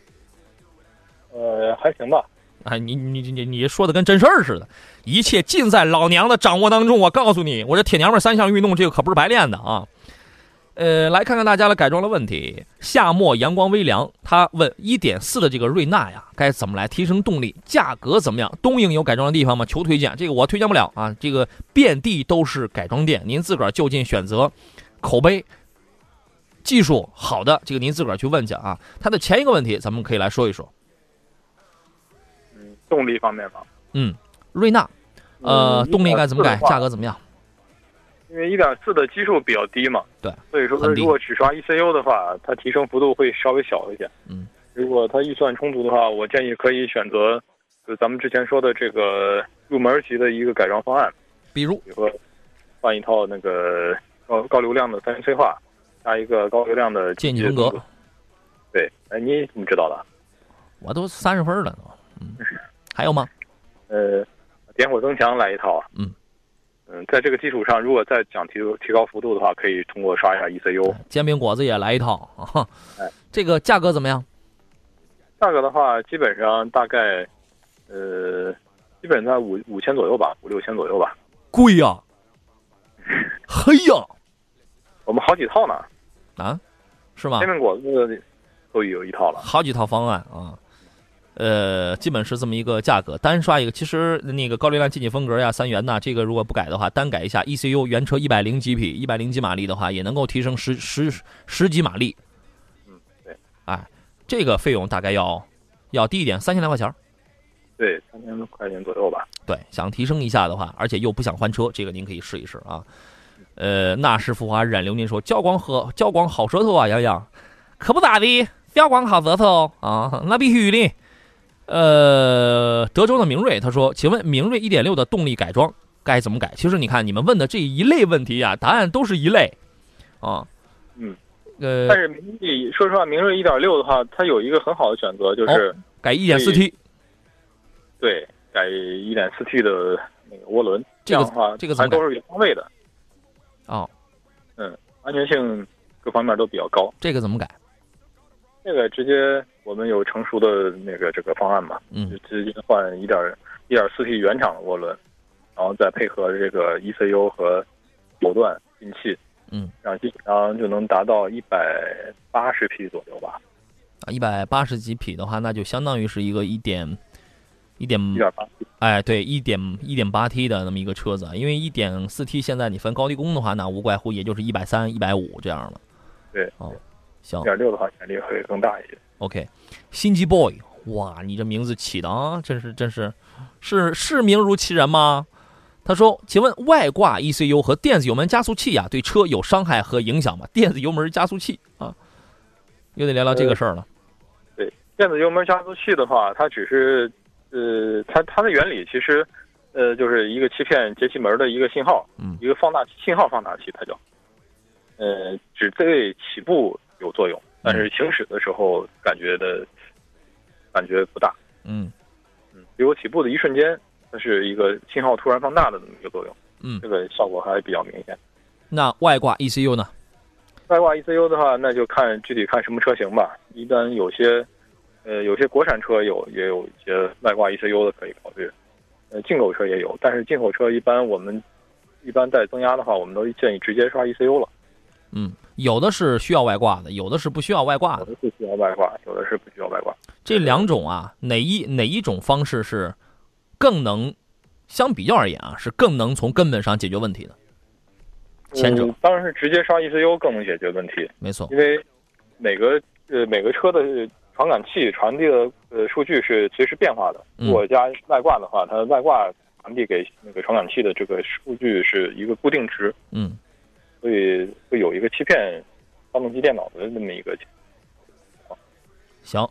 呃，还行吧。哎，你你你你说的跟真事儿似的，一切尽在老娘的掌握当中。我告诉你，我这铁娘们三项运动，这个可不是白练的啊。呃，来看看大家的改装的问题。夏末阳光微凉，他问一点四的这个瑞纳呀，该怎么来提升动力？价格怎么样？东营有改装的地方吗？求推荐。这个我推荐不了啊，这个遍地都是改装店，您自个儿就近选择，口碑、技术好的，这个您自个儿去问去啊。它的前一个问题，咱们可以来说一说。嗯，动力方面吧。嗯，瑞纳，呃，动力该怎么改？价格怎么样？因为一点四的基数比较低嘛，对，所以说如果只刷 ECU 的话，它提升幅度会稍微小一点。嗯，如果它预算充足的话，我建议可以选择，就咱们之前说的这个入门级的一个改装方案，比如，比如说换一套那个高高流量的三元催化，加一个高流量的进气风格。对，哎，你怎么知道的？我都三十分了都。嗯，还有吗？呃，点火增强来一套。嗯。嗯，在这个基础上，如果再想提提高幅度的话，可以通过刷一下 ECU。煎饼果子也来一套啊！哎，这个价格怎么样？价格的话，基本上大概，呃，基本在五五千左右吧，五六千左右吧。贵呀！*laughs* 嘿呀！我们好几套呢。啊？是吗？煎饼果子都有一套了。好几套方案啊。呃，基本是这么一个价格，单刷一个，其实那个高流量进气风格呀，三元呐，这个如果不改的话，单改一下 ECU，原车一百零几匹，一百零几马力的话，也能够提升十十十几马力。嗯，对，哎，这个费用大概要要低一点，三千来块钱。对，三千块钱左右吧。对，想提升一下的话，而且又不想换车，这个您可以试一试啊。呃，那是浮华染流，您说交广和交广好舌头啊，洋洋，可不咋的，交广好舌头啊，那必须的。呃，德州的明锐他说：“请问明锐1.6的动力改装该怎么改？”其实你看你们问的这一类问题呀，答案都是一类，啊，嗯，呃，但是明锐说实话，明锐1.6的话，它有一个很好的选择，就是改 1.4T，对，改 1.4T 的那个涡轮，这样的话这个还都是原装位的，哦，嗯，安全性各方面都比较高，这个怎么改？这个直接我们有成熟的那个这个方案嘛，嗯，就直接换一点一点四 T 原厂的涡轮，然后再配合这个 ECU 和手段进气，嗯，然后基本上就能达到一百八十匹左右吧。啊，一百八十几匹的话，那就相当于是一个一点一点一点八，哎，对，一点一点八 T 的那么一个车子，因为一点四 T 现在你分高低功的话，那无怪乎也就是一百三、一百五这样了。对，哦。行，点六的话潜力会更大一些。OK，心机 boy，哇，你这名字起的啊，真是真是，是是名如其人吗？他说，请问外挂 ECU 和电子油门加速器呀，对车有伤害和影响吗？*laughs* 电子油门加速器啊，又得聊聊这个事儿了。对，电子油门加速器的话，它只是呃，它它的原理其实呃，就是一个欺骗节气门的一个信号，嗯，一个放大信号放大器，它叫，呃，只对起步。有作用，但是行驶的时候感觉的感觉不大。嗯嗯，比如起步的一瞬间，它是一个信号突然放大的这么一个作用。嗯，这个效果还比较明显。那外挂 ECU 呢？外挂 ECU 的话，那就看具体看什么车型吧。一般有些，呃，有些国产车有也有一些外挂 ECU 的可以考虑，呃，进口车也有。但是进口车一般我们一般带增压的话，我们都建议直接刷 ECU 了。嗯，有的是需要外挂的，有的是不需要外挂的。有的是需要外挂，有的是不需要外挂。这两种啊，哪一哪一种方式是更能相比较而言啊，是更能从根本上解决问题的？前者、嗯、当然是直接刷 ECU 更能解决问题。没错，因为每个呃每个车的传感器传递的呃数据是随时变化的。如果加外挂的话，它外挂传递给那个传感器的这个数据是一个固定值。嗯，所以会有一个欺骗发动机电脑的这么一个情况。行，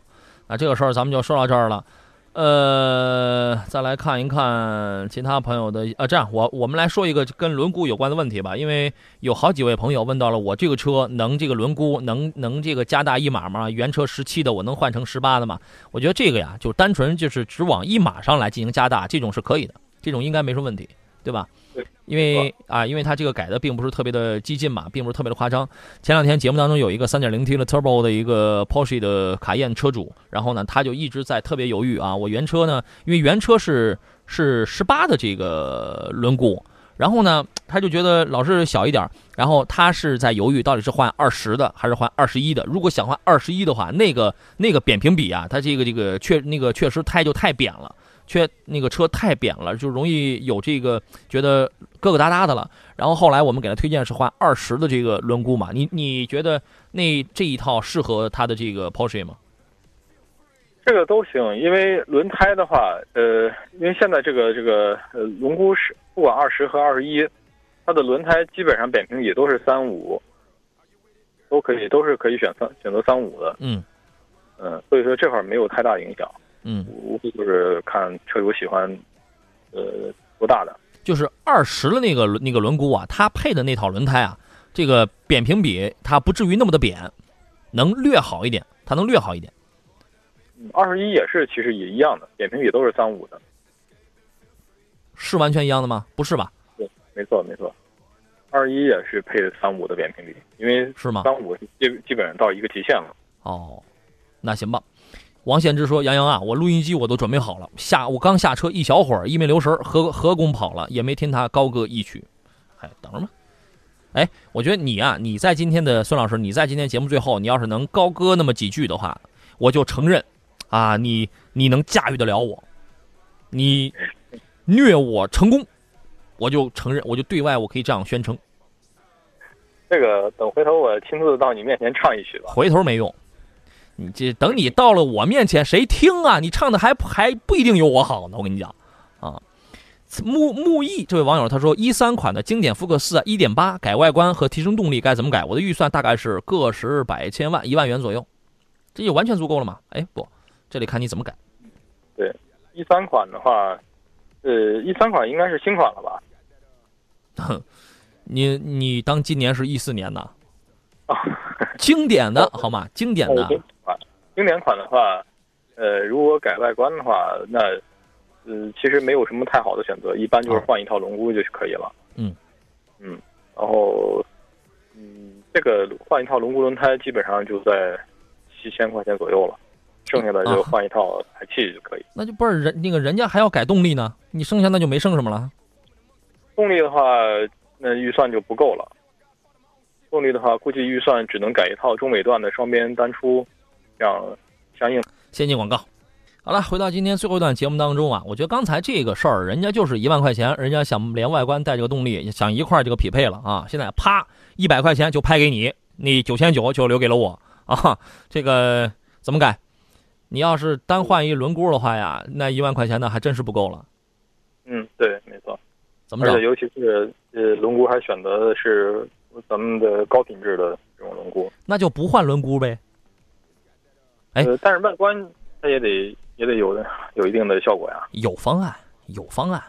那这个事儿咱们就说到这儿了。呃，再来看一看其他朋友的啊，这样我我们来说一个跟轮毂有关的问题吧，因为有好几位朋友问到了我这个车能这个轮毂能能这个加大一码吗？原车十七的我能换成十八的吗？我觉得这个呀，就单纯就是只往一码上来进行加大，这种是可以的，这种应该没什么问题，对吧？因为啊，因为它这个改的并不是特别的激进嘛，并不是特别的夸张。前两天节目当中有一个 3.0T 的 Turbo 的一个 Porsche 的卡宴车主，然后呢，他就一直在特别犹豫啊，我原车呢，因为原车是是18的这个轮毂，然后呢，他就觉得老是小一点，然后他是在犹豫到底是换20的还是换21的。如果想换21的话，那个那个扁平比啊，它这个这个确那个确实胎就太扁了。却那个车太扁了，就容易有这个觉得疙疙瘩瘩的了。然后后来我们给他推荐是换二十的这个轮毂嘛，你你觉得那这一套适合他的这个 Porsche 吗？这个都行，因为轮胎的话，呃，因为现在这个这个呃轮毂是不管二十和二十一，它的轮胎基本上扁平比都是三五，都可以都是可以选三选择三五的。嗯嗯，所以说这块没有太大影响。嗯，无非就是看车主喜欢，呃，多大的。就是二十的那个那个轮毂啊，它配的那套轮胎啊，这个扁平比它不至于那么的扁，能略好一点，它能略好一点。二十一也是，其实也一样的，扁平比都是三五的。是完全一样的吗？不是吧？对，没错没错，二十一也是配的三五的扁平比，因为是吗？三五基基本上到一个极限了。哦，那行吧。王献之说：“杨洋啊，我录音机我都准备好了，下我刚下车一小会儿，一没留神河河工跑了，也没听他高歌一曲，哎，等着吧。哎，我觉得你啊，你在今天的孙老师，你在今天节目最后，你要是能高歌那么几句的话，我就承认，啊，你你能驾驭得了我，你虐我成功，我就承认，我就对外我可以这样宣称。这个等回头我亲自到你面前唱一曲吧。回头没用。”你这等你到了我面前，谁听啊？你唱的还还不一定有我好呢。我跟你讲，啊，木木易这位网友他说，一三款的经典福克斯啊，一点八改外观和提升动力该怎么改？我的预算大概是个十百千万一万元左右，这就完全足够了嘛？哎，不，这里看你怎么改。对，一三款的话，呃，一三款应该是新款了吧？*laughs* 哼，你你当今年是一四年呢？*laughs* 经典的好吗？经典的。经典款的话，呃，如果改外观的话，那呃，其实没有什么太好的选择，一般就是换一套轮毂就可以了。嗯嗯，然后嗯，这个换一套轮毂轮胎基本上就在七千块钱左右了，剩下的就换一套排气就可以。那就不是人那个人家还要改动力呢，你剩下那就没剩什么了。动力的话，那预算就不够了。动力的话，估计预算只能改一套中尾段的双边单出。这样相应。先进广告。好了，回到今天最后一段节目当中啊，我觉得刚才这个事儿，人家就是一万块钱，人家想连外观带这个动力，想一块这个匹配了啊。现在啪，一百块钱就拍给你，你九千九就留给了我啊。这个怎么改？你要是单换一轮毂的话呀，那一万块钱呢还真是不够了。嗯，对，没错。怎么着？尤其是呃，轮毂还选择的是咱们的高品质的这种轮毂，那就不换轮毂呗。哎，但是外观它也得也得有的有一定的效果呀。有方案，有方案，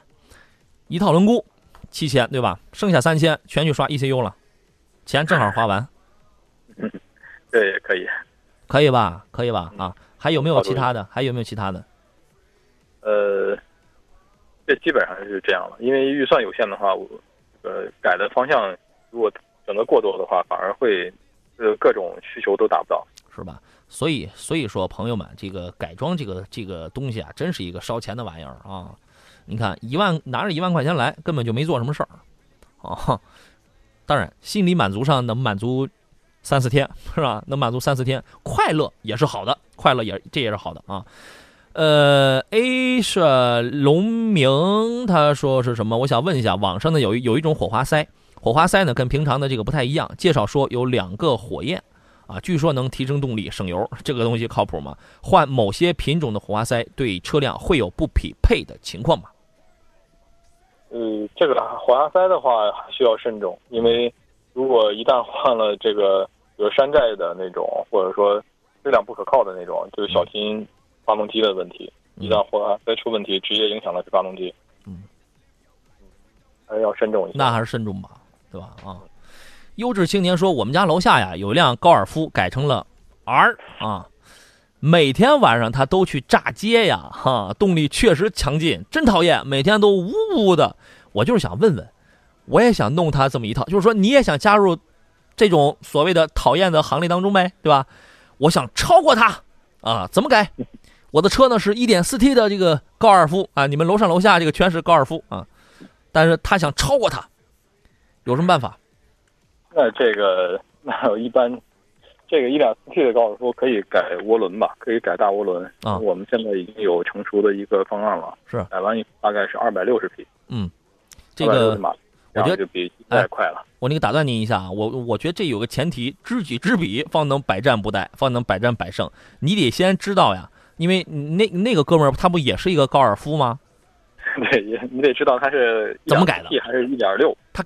一套轮毂七千对吧？剩下三千全去刷 ECU 了，钱正好花完。*laughs* 嗯，这也可以，可以吧？可以吧？啊，还有没有其他的？还有没有其他的？呃，这基本上是这样了，因为预算有限的话，我呃改的方向如果选择过多的话，反而会呃各种需求都达不到，是吧？所以所以说，朋友们，这个改装这个这个东西啊，真是一个烧钱的玩意儿啊！你看，一万拿着一万块钱来，根本就没做什么事儿，啊！当然，心理满足上能满足三四天，是吧？能满足三四天，快乐也是好的，快乐也这也是好的啊。呃，A 是龙明，他说是什么？我想问一下，网上呢有有一种火花塞，火花塞呢跟平常的这个不太一样，介绍说有两个火焰，啊，据说能提升动力、省油，这个东西靠谱吗？换某些品种的火花塞对车辆会有不匹配的情况吗？嗯，这个火花塞的话需要慎重，因为如果一旦换了这个，比如山寨的那种，或者说质量不可靠的那种，就小心。发动机的问题，一旦火花塞出问题，直接影响的是发动机。嗯，还是要慎重一些。那还是慎重吧，对吧？啊，优质青年说，我们家楼下呀有一辆高尔夫改成了 R 啊，每天晚上他都去炸街呀，哈，动力确实强劲，真讨厌，每天都呜呜的。我就是想问问，我也想弄他这么一套，就是说你也想加入这种所谓的讨厌的行列当中呗，对吧？我想超过他啊，怎么改？我的车呢是一点四 T 的这个高尔夫啊，你们楼上楼下这个全是高尔夫啊，但是他想超过他，有什么办法？那这个那一般，这个一点四 T 的高尔夫可以改涡轮吧，可以改大涡轮啊。我们现在已经有成熟的一个方案了，是改完大概是二百六十匹，嗯，这个我觉得就比太快了。我那个打断您一下啊，我我觉得这有个前提，知己知彼，方能百战不殆，方能百战百胜。你得先知道呀。因为那那个哥们儿他不也是一个高尔夫吗？*laughs* 对，你得知道他是怎么改的，还是一点六？他，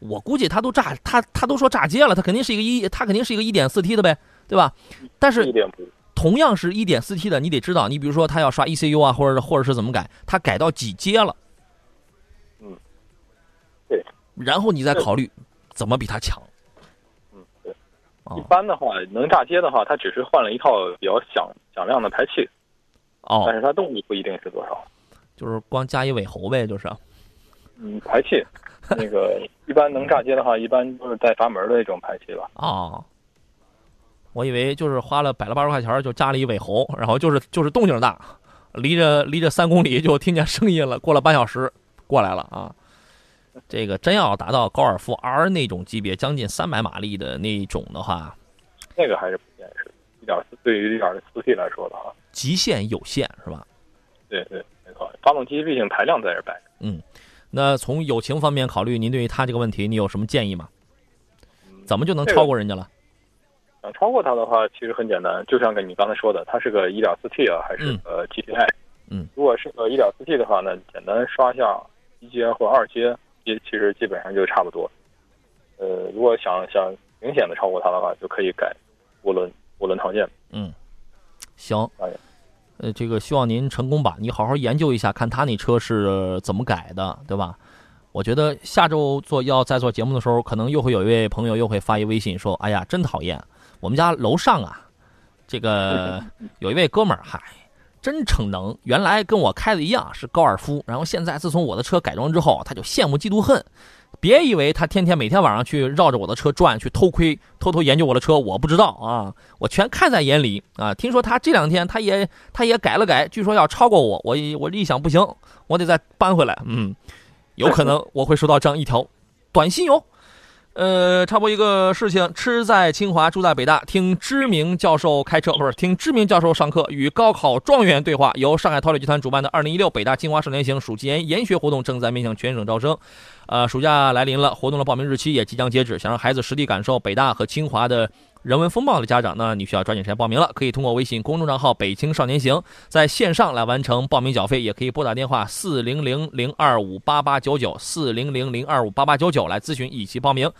我估计他都炸他他都说炸街了，他肯定是一个一，他肯定是一个一点四 T 的呗，对吧？但是同样是一点四 T 的，你得知道，你比如说他要刷 ECU 啊，或者或者是怎么改，他改到几阶了？嗯，对，然后你再考虑怎么比他强。嗯，对一般的话，能炸街的话，他只是换了一套比较响响亮的排气，哦，但是它动力不一定是多少，就是光加一尾喉呗，就是，嗯，排气，*laughs* 那个一般能炸街的话，一般都是带阀门的那种排气吧。啊，我以为就是花了百了八十块钱就加了一尾喉，然后就是就是动静大，离着离着三公里就听见声音了，过了半小时过来了啊。这个真要达到高尔夫 R 那种级别，将近三百马力的那种的话，那个还是不现实。一点四对于一点四 T 来说的话，极限有限是吧？对对，没错。发动机毕竟排量在这摆着。嗯，那从友情方面考虑，您对于他这个问题，你有什么建议吗？怎么就能超过人家了？想超过他的话，其实很简单，就像跟你刚才说的，他是个一点四 T 啊，还是呃 GTI？嗯，如果是个一点四 T 的话呢，简单刷下一阶或二阶。也其实基本上就差不多，呃，如果想想明显的超过它的话，就可以改涡轮涡轮套件。嗯，行，呃，这个希望您成功吧。你好好研究一下，看他那车是怎么改的，对吧？我觉得下周做要再做节目的时候，可能又会有一位朋友又会发一微信说：“哎呀，真讨厌，我们家楼上啊，这个 *laughs* 有一位哥们儿，嗨。”真逞能！原来跟我开的一样是高尔夫，然后现在自从我的车改装之后，他就羡慕嫉妒恨。别以为他天天每天晚上去绕着我的车转，去偷窥、偷偷研究我的车，我不知道啊，我全看在眼里啊。听说他这两天他也他也改了改，据说要超过我。我我一想不行，我得再搬回来。嗯，有可能我会收到这样一条短信哟。呃，插播一个事情：吃在清华，住在北大，听知名教授开车，不是听知名教授上课，与高考状元对话。由上海韬略集团主办的2016北大清华少年行暑期研研学活动正在面向全省招生。呃，暑假来临了，活动的报名日期也即将截止。想让孩子实地感受北大和清华的。人文风貌的家长呢，你需要抓紧时间报名了。可以通过微信公众账号“北青少年行”在线上来完成报名缴费，也可以拨打电话四零零零二五八八九九四零零零二五八八九九来咨询以及报名。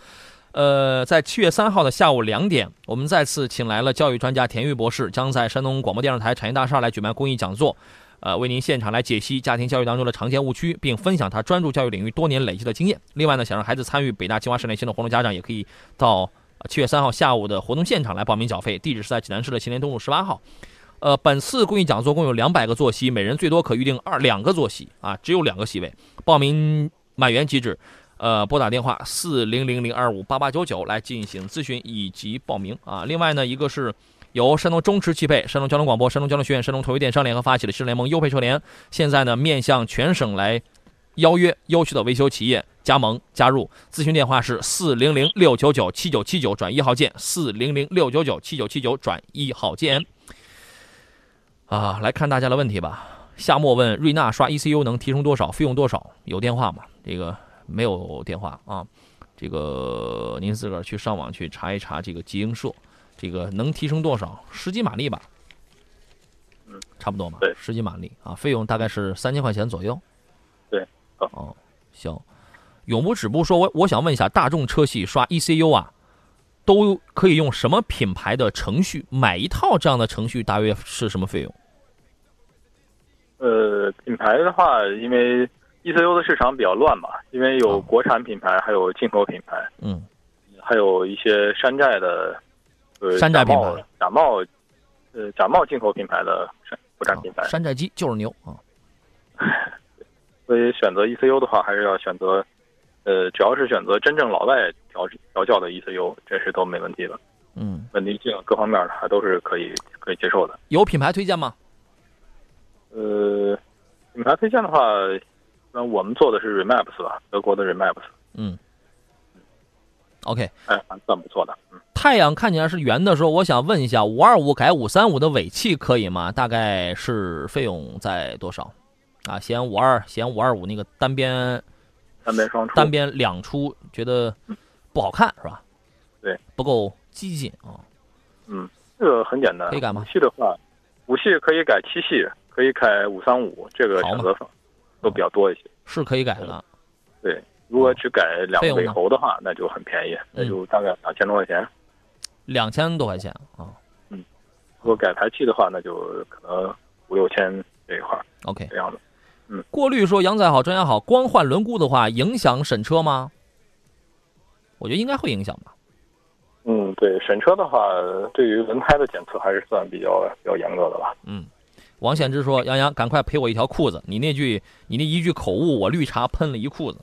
呃，在七月三号的下午两点，我们再次请来了教育专家田玉博士，将在山东广播电视台产业大厦来举办公益讲座，呃，为您现场来解析家庭教育当中的常见误区，并分享他专注教育领域多年累积的经验。另外呢，想让孩子参与北大清华少年行的活动，家长也可以到。七月三号下午的活动现场来报名缴费，地址是在济南市的新联东路十八号。呃，本次公益讲座共有两百个座席，每人最多可预定二两个座席啊，只有两个席位。报名满员即止。呃，拨打电话四零零零二五八八九九来进行咨询以及报名啊。另外呢，一个是由山东中驰汽配、山东交通广播、山东交通学院、山东投邮电商联合发起的汽车联盟优配车联，现在呢面向全省来邀约优秀的维修企业加盟加入。咨询电话是四零零六九九七九七九转一号键，四零零六九九七九七九转一号键。啊，来看大家的问题吧。夏末问瑞纳刷 ECU 能提升多少？费用多少？有电话吗？这个。没有电话啊，这个您自个儿去上网去查一查这个极英社，这个能提升多少？十几马力吧，嗯，差不多嘛，对，十几马力啊，费用大概是三千块钱左右，对，哦，行，永不止步说，我我想问一下，大众车系刷 ECU 啊，都可以用什么品牌的程序？买一套这样的程序大约是什么费用？呃，品牌的话，因为。ECU 的市场比较乱嘛，因为有国产品牌，还有进口品牌，嗯，还有一些山寨的，呃，山寨品牌，假冒，呃，假冒进口品牌的山国产品牌，山寨机就是牛啊。*laughs* 所以选择 ECU 的话，还是要选择，呃，只要是选择真正老外调调教的 ECU，这是都没问题的。嗯，稳定性各方面的还都是可以可以接受的。有品牌推荐吗？呃，品牌推荐的话。那我们做的是 Remaps 吧，德国的 Remaps。嗯。OK。哎，还算不错的。嗯。太阳看起来是圆的时候，我想问一下，五二五改五三五的尾气可以吗？大概是费用在多少？啊，嫌五二嫌五二五那个单边，单边双出，单边两出，觉得不好看是吧？对，不够激进啊。嗯，这个很简单。可以改吗？五系的话，五系可以改七系，可以改五三五，这个选择都比较多一些，是可以改的。对，如果只改两尾喉的话，那就很便宜，那就大概两千多块钱。两千多块钱啊。嗯。如果改排气的话，那就可能五六千这一块。OK。这样的。嗯。过滤说：“杨仔好，专家好。光换轮毂的话，影响审车吗？”我觉得应该会影响吧。嗯，对，审车的话，对于轮胎的检测还是算比较比较严格的吧。嗯。王显之说：“杨洋，赶快赔我一条裤子！你那句，你那一句口误，我绿茶喷了一裤子。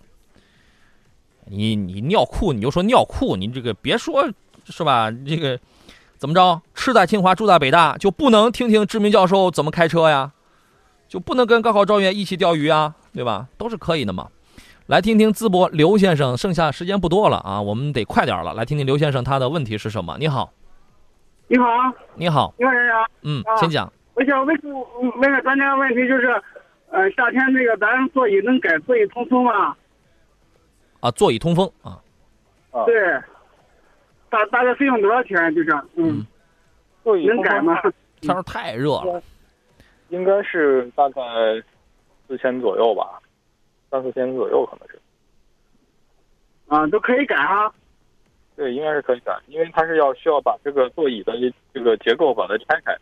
你你尿裤，你就说尿裤，你这个别说，是吧？这个怎么着？吃在清华，住在北大，就不能听听知名教授怎么开车呀？就不能跟高考状元一起钓鱼啊？对吧？都是可以的嘛。来听听淄博刘先生，剩下时间不多了啊，我们得快点了。来听听刘先生他的问题是什么？你好，你好，你好，你好，先生，嗯，请讲。”我想问问个专家问题，就是，呃，夏天那个咱座椅能改座椅通风吗？啊，座椅通风啊。对。大大概费用多少钱？就是，嗯。座椅能改吗？天儿太热了。应该是大概四千左右吧，三四千左右可能是。啊，都可以改啊。对，应该是可以改，因为它是要需要把这个座椅的这个结构把它拆开。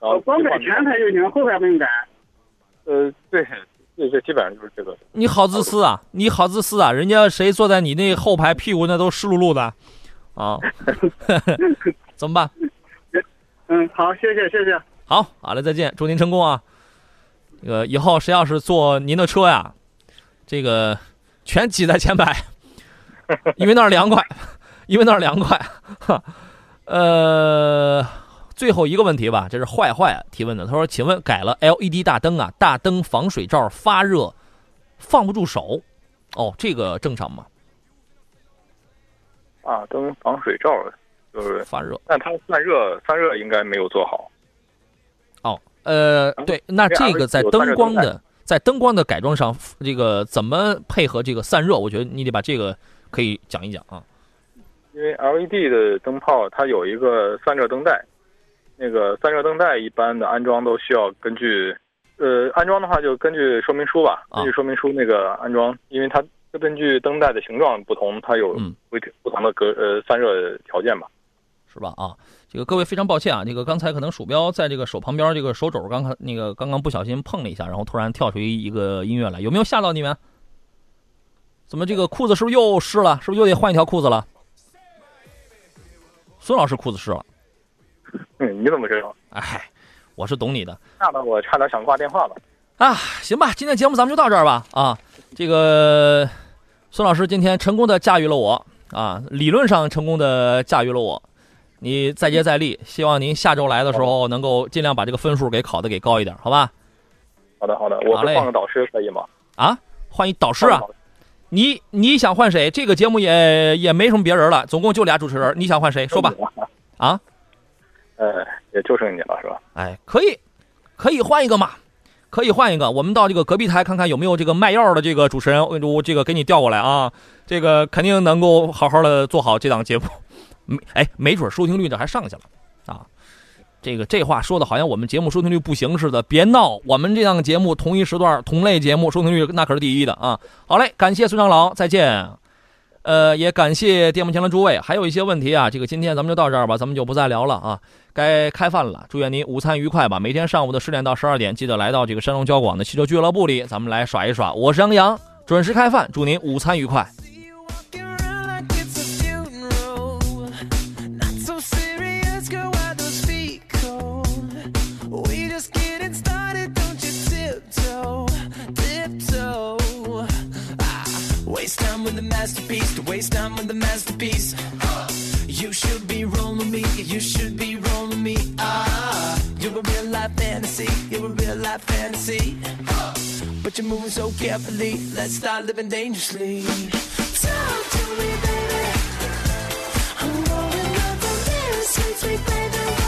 我光改前排就行，后排不用改。呃，对，这这基本上就是这个。你好自私啊！你好自私啊！人家谁坐在你那后排，屁股那都湿漉漉的，啊 *laughs* *laughs* 怎么办？嗯，好，谢谢，谢谢。好，好嘞，再见，祝您成功啊！这个以后谁要是坐您的车呀，这个全挤在前排，因为那儿凉快，因为那儿凉快，*laughs* 呃。最后一个问题吧，这是坏坏提问的。他说：“请问改了 LED 大灯啊，大灯防水罩发热，放不住手，哦，这个正常吗？”大灯防水罩就是发热，但它散热散热应该没有做好。哦，呃，对，那这个在灯光的在灯光的改装上，这个怎么配合这个散热？我觉得你得把这个可以讲一讲啊。因为 LED 的灯泡它有一个散热灯带。那个散热灯带一般的安装都需要根据，呃，安装的话就根据说明书吧，根据说明书那个安装，因为它根据灯带的形状不同，它有不不同的隔呃散热条件吧，是吧？啊，这个各位非常抱歉啊，这个刚才可能鼠标在这个手旁边这个手肘刚刚那个刚刚不小心碰了一下，然后突然跳出一个音乐来，有没有吓到你们？怎么这个裤子是不是又湿了？是不是又得换一条裤子了？孙老师裤子湿了。嗯，*laughs* 你怎么知道？*laughs* 哎，我是懂你的。吓得我差点想挂电话了。啊，行吧，今天节目咱们就到这儿吧。啊，这个孙老师今天成功的驾驭了我啊，理论上成功的驾驭了我。你再接再厉，希望您下周来的时候能够尽量把这个分数给考的给高一点，好吧？好的，好的，我是换个导师可以吗？啊，换一导师啊？你你想换谁？这个节目也也没什么别人了，总共就俩主持人，你想换谁？说吧。啊？*laughs* 呃，也就剩你了，是吧？哎，可以，可以换一个嘛？可以换一个。我们到这个隔壁台看看有没有这个卖药的这个主持人，我这个给你调过来啊。这个肯定能够好好的做好这档节目。没哎，没准收听率这还上去了，啊，这个这话说的好像我们节目收听率不行似的，别闹，我们这档节目同一时段同类节目收听率那可是第一的啊。好嘞，感谢孙长老，再见。呃，也感谢电幕前的诸位，还有一些问题啊，这个今天咱们就到这儿吧，咱们就不再聊了啊。该开饭了，祝愿您午餐愉快吧。每天上午的十点到十二点，记得来到这个山东交广的汽车俱乐部里，咱们来耍一耍。我是杨洋，准时开饭，祝您午餐愉快。Masterpiece to waste time with the masterpiece. You should be rolling me, you should be rolling me. Ah, you're a real life fantasy, you're a real life fantasy. But you're moving so carefully, let's start living dangerously. Talk to me, baby. I'm rolling up the this, sweet, sweet baby.